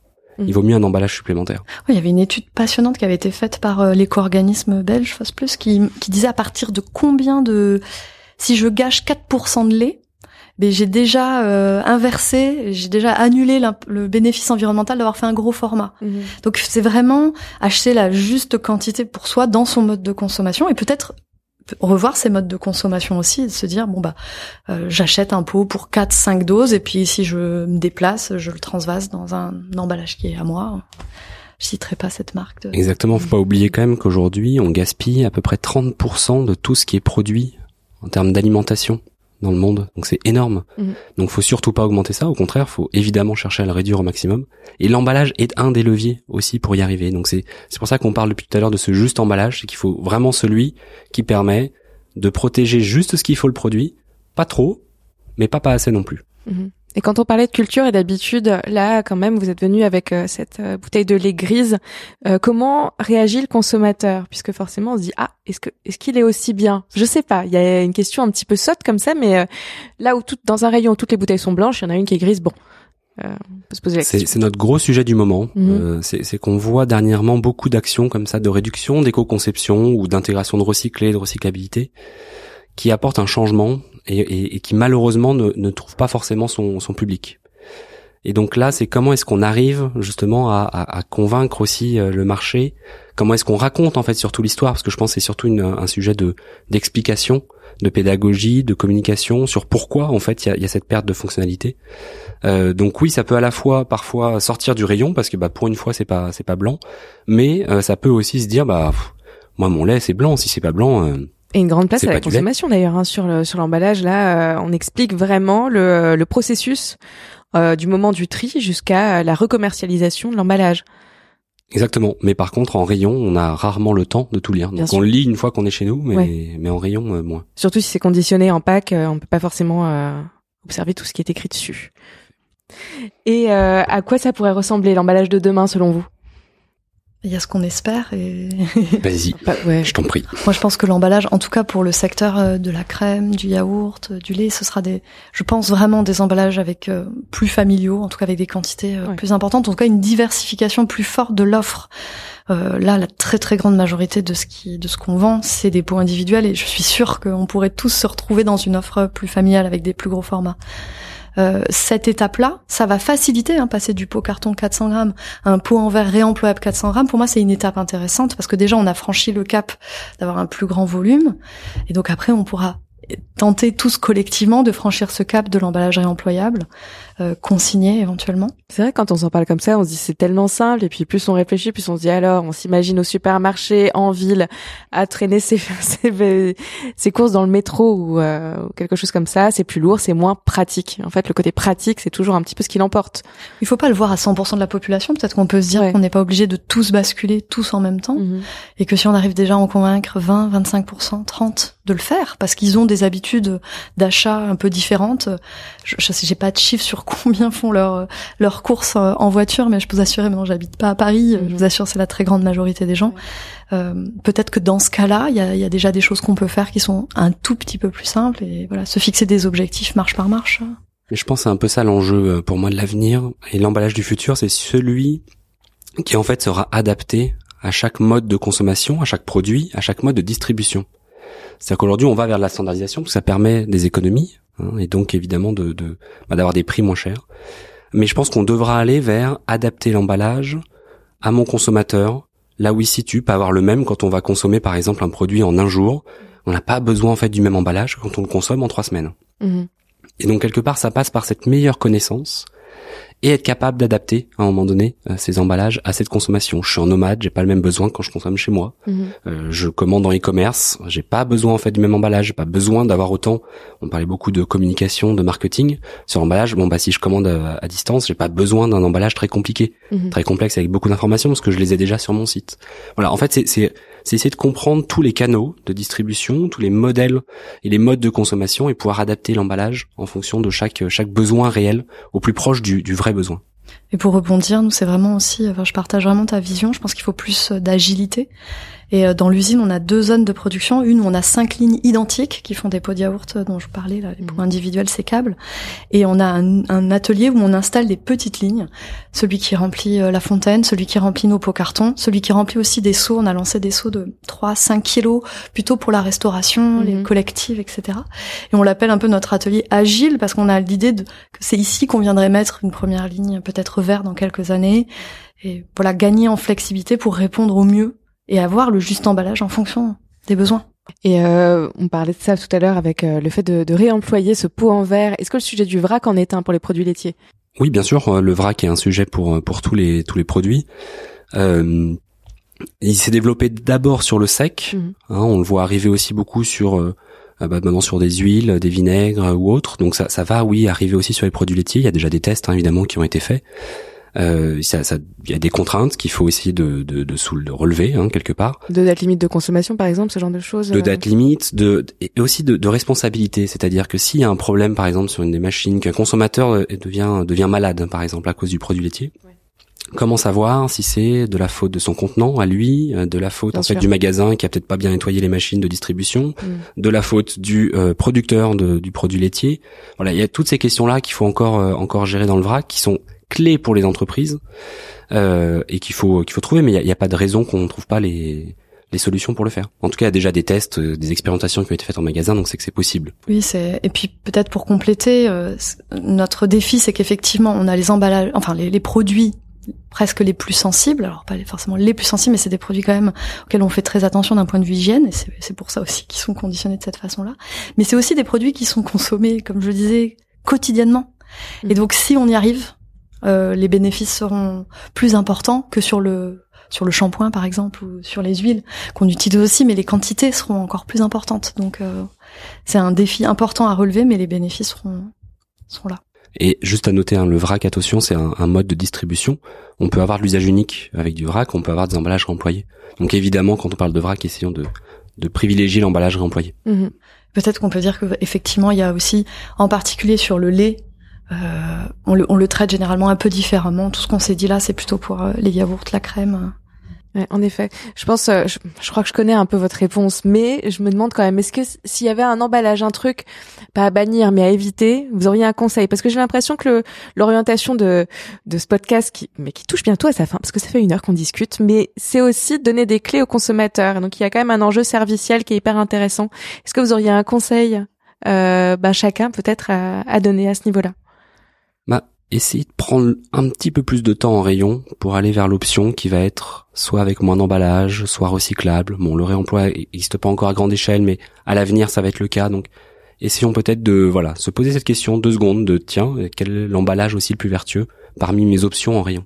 Il vaut mieux un emballage supplémentaire. Oui, il y avait une étude passionnante qui avait été faite par euh, l'éco-organisme belge Fosse Plus qui, qui disait à partir de combien de si je gâche 4% de lait, ben j'ai déjà euh, inversé, j'ai déjà annulé le bénéfice environnemental d'avoir fait un gros format. Mhm. Donc c'est vraiment acheter la juste quantité pour soi dans son mode de consommation et peut-être revoir ses modes de consommation aussi, de se dire bon bah euh, j'achète un pot pour 4 5 doses et puis si je me déplace, je le transvase dans un emballage qui est à moi. Je citerai pas cette marque. De... Exactement, faut pas oublier quand même qu'aujourd'hui, on gaspille à peu près 30% de tout ce qui est produit en termes d'alimentation dans le monde. Donc c'est énorme. Mhm. Donc faut surtout pas augmenter ça. Au contraire, faut évidemment chercher à le réduire au maximum. Et l'emballage est un des leviers aussi pour y arriver. Donc c'est c'est pour ça qu'on parle depuis tout à l'heure de ce juste emballage, c'est qu'il faut vraiment celui qui permet de protéger juste ce qu'il faut le produit, pas trop, mais pas pas assez non plus. Mhm. Et quand on parlait de culture et d'habitude, là, quand même, vous êtes venu avec euh, cette euh, bouteille de lait grise. Euh, comment réagit le consommateur? Puisque forcément, on se dit ah, est-ce que est-ce qu'il est aussi bien? Je sais pas. Il y a une question un petit peu sotte comme ça, mais là où tout, dans un rayon où toutes les bouteilles sont blanches, il y en a une qui est grise. Bon, on peut se poser la question. C'est notre gros sujet du moment. Mhm. c'est qu'on voit dernièrement beaucoup d'actions comme ça de réduction, d'éco-conception ou d'intégration de recyclé, de recyclabilité qui apportent un changement et, et, qui malheureusement ne, ne, trouve pas forcément son, son public. Et donc là, c'est comment est-ce qu'on arrive justement à, à, à, convaincre aussi euh, le marché? Comment est-ce qu'on raconte en fait surtout l'histoire? Parce que je pense que c'est surtout une, un sujet de d'explication, de pédagogie, de communication sur pourquoi en fait il y a, y a, cette perte de fonctionnalité. Euh, donc oui, ça peut à la fois parfois sortir du rayon parce que bah pour une fois c'est pas c'est pas blanc, mais euh, ça peut aussi se dire bah moi mon lait c'est blanc, si c'est pas blanc euh, et une grande place à la consommation d'ailleurs hein, sur le, sur l'emballage. Là, euh, on explique vraiment le, le processus euh, du moment du tri jusqu'à la recommercialisation de l'emballage. Exactement. Mais par contre, en rayon, on a rarement le temps de tout lire. Donc on lit une fois qu'on est chez nous, mais, mais en rayon, euh, moins. Surtout si c'est conditionné en pack, on peut pas forcément observer tout ce qui est écrit dessus. Et à quoi ça pourrait ressembler l'emballage de demain selon vous? Il y a ce qu'on espère et. Vas-y. Bah, ouais. Je t'en prie. Moi, je pense que l'emballage, en tout cas pour le secteur euh, de la crème, du yaourt, euh, du lait, ce sera des, je pense vraiment des emballages avec euh, plus familiaux, en tout cas avec des quantités plus importantes, en tout cas une diversification plus forte de l'offre. Euh, là, la très très grande majorité de ce qui, de ce qu'on vend, c'est des pots individuels et je suis sûre qu'on pourrait tous se retrouver dans une offre plus familiale avec des plus gros formats. Euh, cette étape-là, ça va faciliter, hein, passer du pot carton 400 grammes à un pot en verre réemployable 400 grammes. Pour moi, c'est une étape intéressante parce que déjà, on a franchi le cap d'avoir un plus grand volume. Et donc après, on pourra tenter tous collectivement de franchir ce cap de l'emballage réemployable, euh, consigné éventuellement. C'est vrai quand on s'en parle comme ça, on se dit c'est tellement simple et puis plus on réfléchit, plus on se dit alors, on s'imagine au supermarché en ville à traîner ses ses, ses courses dans le métro ou euh, quelque chose comme ça, c'est plus lourd, c'est moins pratique. En fait, le côté pratique, c'est toujours un petit peu ce qui l'emporte. Il faut pas le voir à 100% de la population, peut-être qu'on peut se dire qu'on n'est pas obligé de tous basculer tous en même temps mhm. et que si on arrive déjà à en convaincre 20, 25%, 30 de le faire parce qu'ils ont des habitudes d'achat un peu différentes. Je, je j'ai pas de chiffres sur combien font leurs leurs courses euh, en voiture, mais je peux vous assurer, maintenant j'habite pas à Paris, je vous assure c'est la très grande majorité des gens. Euh, Peut-être que dans ce cas-là, il y a, y a, déjà des choses qu'on peut faire qui sont un tout petit peu plus simples et voilà, se fixer des objectifs marche par marche. Mais je pense c'est un peu ça l'enjeu euh, pour moi de l'avenir et l'emballage du futur, c'est celui qui en fait sera adapté à chaque mode de consommation, à chaque produit, à chaque mode de distribution. C'est-à-dire qu'aujourd'hui, on va vers la standardisation, parce que ça permet des économies, hein, et donc évidemment de, de bah, d'avoir des prix moins chers. Mais je pense qu'on devra aller vers adapter l'emballage à mon consommateur, là où il se situe, pas avoir le même quand on va consommer par exemple un produit en un jour. On n'a pas besoin en fait du même emballage quand on le consomme en trois semaines. Mmh. Et donc quelque part, ça passe par cette meilleure connaissance et être capable d'adapter à un moment donné euh, ces emballages à cette consommation. Je suis en nomade, j'ai pas le même besoin quand je consomme chez moi. Mhm. Euh, je commande en e-commerce, j'ai pas besoin en fait du même emballage, j'ai pas besoin d'avoir autant. On parlait beaucoup de communication, de marketing sur l'emballage. Bon bah si je commande à, distance, j'ai pas besoin d'un emballage très compliqué, mhm. très complexe avec beaucoup d'informations parce que je les ai déjà sur mon site. Voilà, en fait c'est c'est essayer de comprendre tous les canaux de distribution, tous les modèles et les modes de consommation et pouvoir adapter l'emballage en fonction de chaque chaque besoin réel au plus proche du, vrai besoin. Et pour rebondir, nous c'est vraiment aussi, enfin, je partage vraiment ta vision. Je pense qu'il faut plus d'agilité et euh, dans l'usine, on a deux zones de production. Une où on a cinq lignes identiques qui font des pots de yaourt euh, dont je parlais, là, les pots mhm. individuels sécables. Et on a un, atelier où on installe des petites lignes. Celui qui remplit euh, la fontaine, celui qui remplit nos pots cartons, celui qui remplit aussi des seaux. On a lancé des seaux de 3, 5 kilos, plutôt pour la restauration, les mhm. collectives, etc. Et on l'appelle un peu notre atelier agile parce qu'on a l'idée que c'est ici qu'on viendrait mettre une première ligne, peut-être vert dans quelques années. Et voilà, gagner en flexibilité pour répondre au mieux et avoir le juste emballage en fonction des besoins. Et euh, on parlait de ça tout à l'heure avec euh, le fait de, de, réemployer ce pot en verre. Est-ce que le sujet du vrac en est un pour les produits laitiers? Oui, bien sûr, euh, le vrac est un sujet pour euh, pour tous les tous les produits. Euh, il s'est développé d'abord sur le sec. Mhm. Hein, on le voit arriver aussi beaucoup sur euh, bah, maintenant sur des huiles, des vinaigres ou autres. Donc ça, ça va, oui, arriver aussi sur les produits laitiers. Il y a déjà des tests hein, évidemment qui ont été faits. Euh, ça, ça, il y a des contraintes qu'il faut essayer de, de, de, de relever hein, quelque part. De date limite de consommation, par exemple, ce genre de choses. De euh date limite, de et aussi de, de responsabilité, c'est-à-dire que s'il y a un problème, par exemple, sur une des machines, qu'un consommateur euh, devient devient malade, par exemple, à cause du produit laitier. Comment savoir si c'est de la faute de son contenant à lui, euh, de la faute en fait du magasin qui a peut-être pas bien nettoyé les machines de distribution, mm. de la faute du producteur de, du produit laitier. Voilà, il y a toutes ces questions-là qu'il faut encore encore gérer dans le vrac, qui sont clé pour les entreprises euh, et qu'il faut qu'il faut trouver. Mais il n'y a, a, pas de raison qu'on ne trouve pas les les solutions pour le faire. En tout cas, il y a déjà des tests, euh, des expérimentations qui ont été faites en magasin, donc c'est que c'est possible. Oui, c'est et puis peut-être pour compléter, euh, notre défi, c'est qu'effectivement, on a les emballages, enfin les, les, produits presque les plus sensibles, alors pas forcément les plus sensibles, mais c'est des produits quand même auxquels on fait très attention d'un point de vue hygiène, et c'est pour ça aussi qu'ils sont conditionnés de cette façon-là. Mais c'est aussi des produits qui sont consommés, comme je le disais, quotidiennement. Et mmh. donc si on y arrive, euh, les bénéfices seront plus importants que sur le sur le shampoing par exemple ou sur les huiles qu'on utilise aussi, mais les quantités seront encore plus importantes. Donc euh, c'est un défi important à relever, mais les bénéfices seront seront là. Et juste à noter, hein, le vrac attention, c'est un, mode de distribution. On peut avoir de l'usage unique avec du vrac, on peut avoir des emballages réemployés. Donc évidemment, quand on parle de vrac, essayons de, de privilégier l'emballage réemployé. Mhm. Peut-être qu'on peut dire que effectivement, il y a aussi, en particulier sur le lait, on, le, on, le, traite généralement un peu différemment. Tout ce qu'on s'est dit là, c'est plutôt pour euh, les yaourts, la crème. Ouais, en effet, je pense, euh, je, crois que je connais un peu votre réponse, mais je me demande quand même, est-ce que s'il y avait un emballage, un truc, pas à bannir, mais à éviter, vous auriez un conseil? Parce que j'ai l'impression que l'orientation de, de ce podcast, qui, mais qui touche bientôt à sa fin, parce que ça fait une heure qu'on discute, mais c'est aussi donner des clés aux consommateurs. Donc il y a quand même un enjeu serviciel qui est hyper intéressant. Est-ce que vous auriez un conseil, euh, bah, chacun peut-être à, à donner à ce niveau-là? Essayer de prendre un petit peu plus de temps en rayon pour aller vers l'option qui va être soit avec moins d'emballage, soit recyclable. Bon, le réemploi n'existe pas encore à grande échelle, mais à l'avenir, ça va être le cas. Donc, essayons peut-être de, voilà, se poser cette question deux secondes de, tiens, quel est l'emballage aussi le plus vertueux parmi mes options en rayon?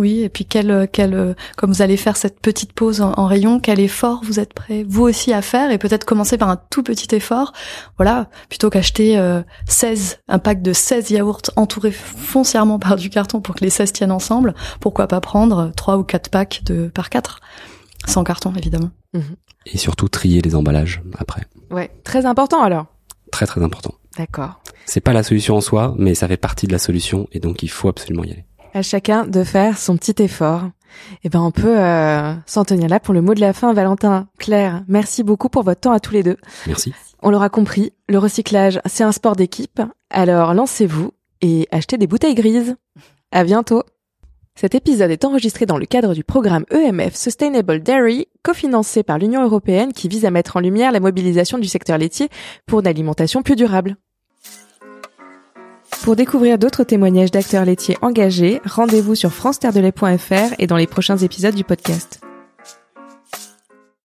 Oui, et puis quel, quel, comme vous allez faire cette petite pause en, rayon, quel effort vous êtes prêt vous aussi à faire et peut-être commencer par un tout petit effort. Voilà, plutôt qu'acheter euh, 16, un pack de 16 yaourts entourés foncièrement par du carton pour que les 16 tiennent ensemble, pourquoi pas prendre trois ou quatre packs de par quatre sans carton évidemment. Mhm. Et surtout trier les emballages après. Ouais, très important alors. Très très important. D'accord. C'est pas la solution en soi, mais ça fait partie de la solution et donc il faut absolument y aller à chacun de faire son petit effort. Et eh ben on peut euh, s'en tenir là pour le mot de la fin, Valentin. Claire, merci beaucoup pour votre temps à tous les deux. Merci. On l'aura compris, le recyclage, c'est un sport d'équipe. Alors lancez-vous et achetez des bouteilles grises. À bientôt. Cet épisode est enregistré dans le cadre du programme EMF Sustainable Dairy, cofinancé par l'Union européenne qui vise à mettre en lumière la mobilisation du secteur laitier pour une alimentation plus durable. Pour découvrir d'autres témoignages d'acteurs laitiers engagés, rendez-vous sur france et dans les prochains épisodes du podcast.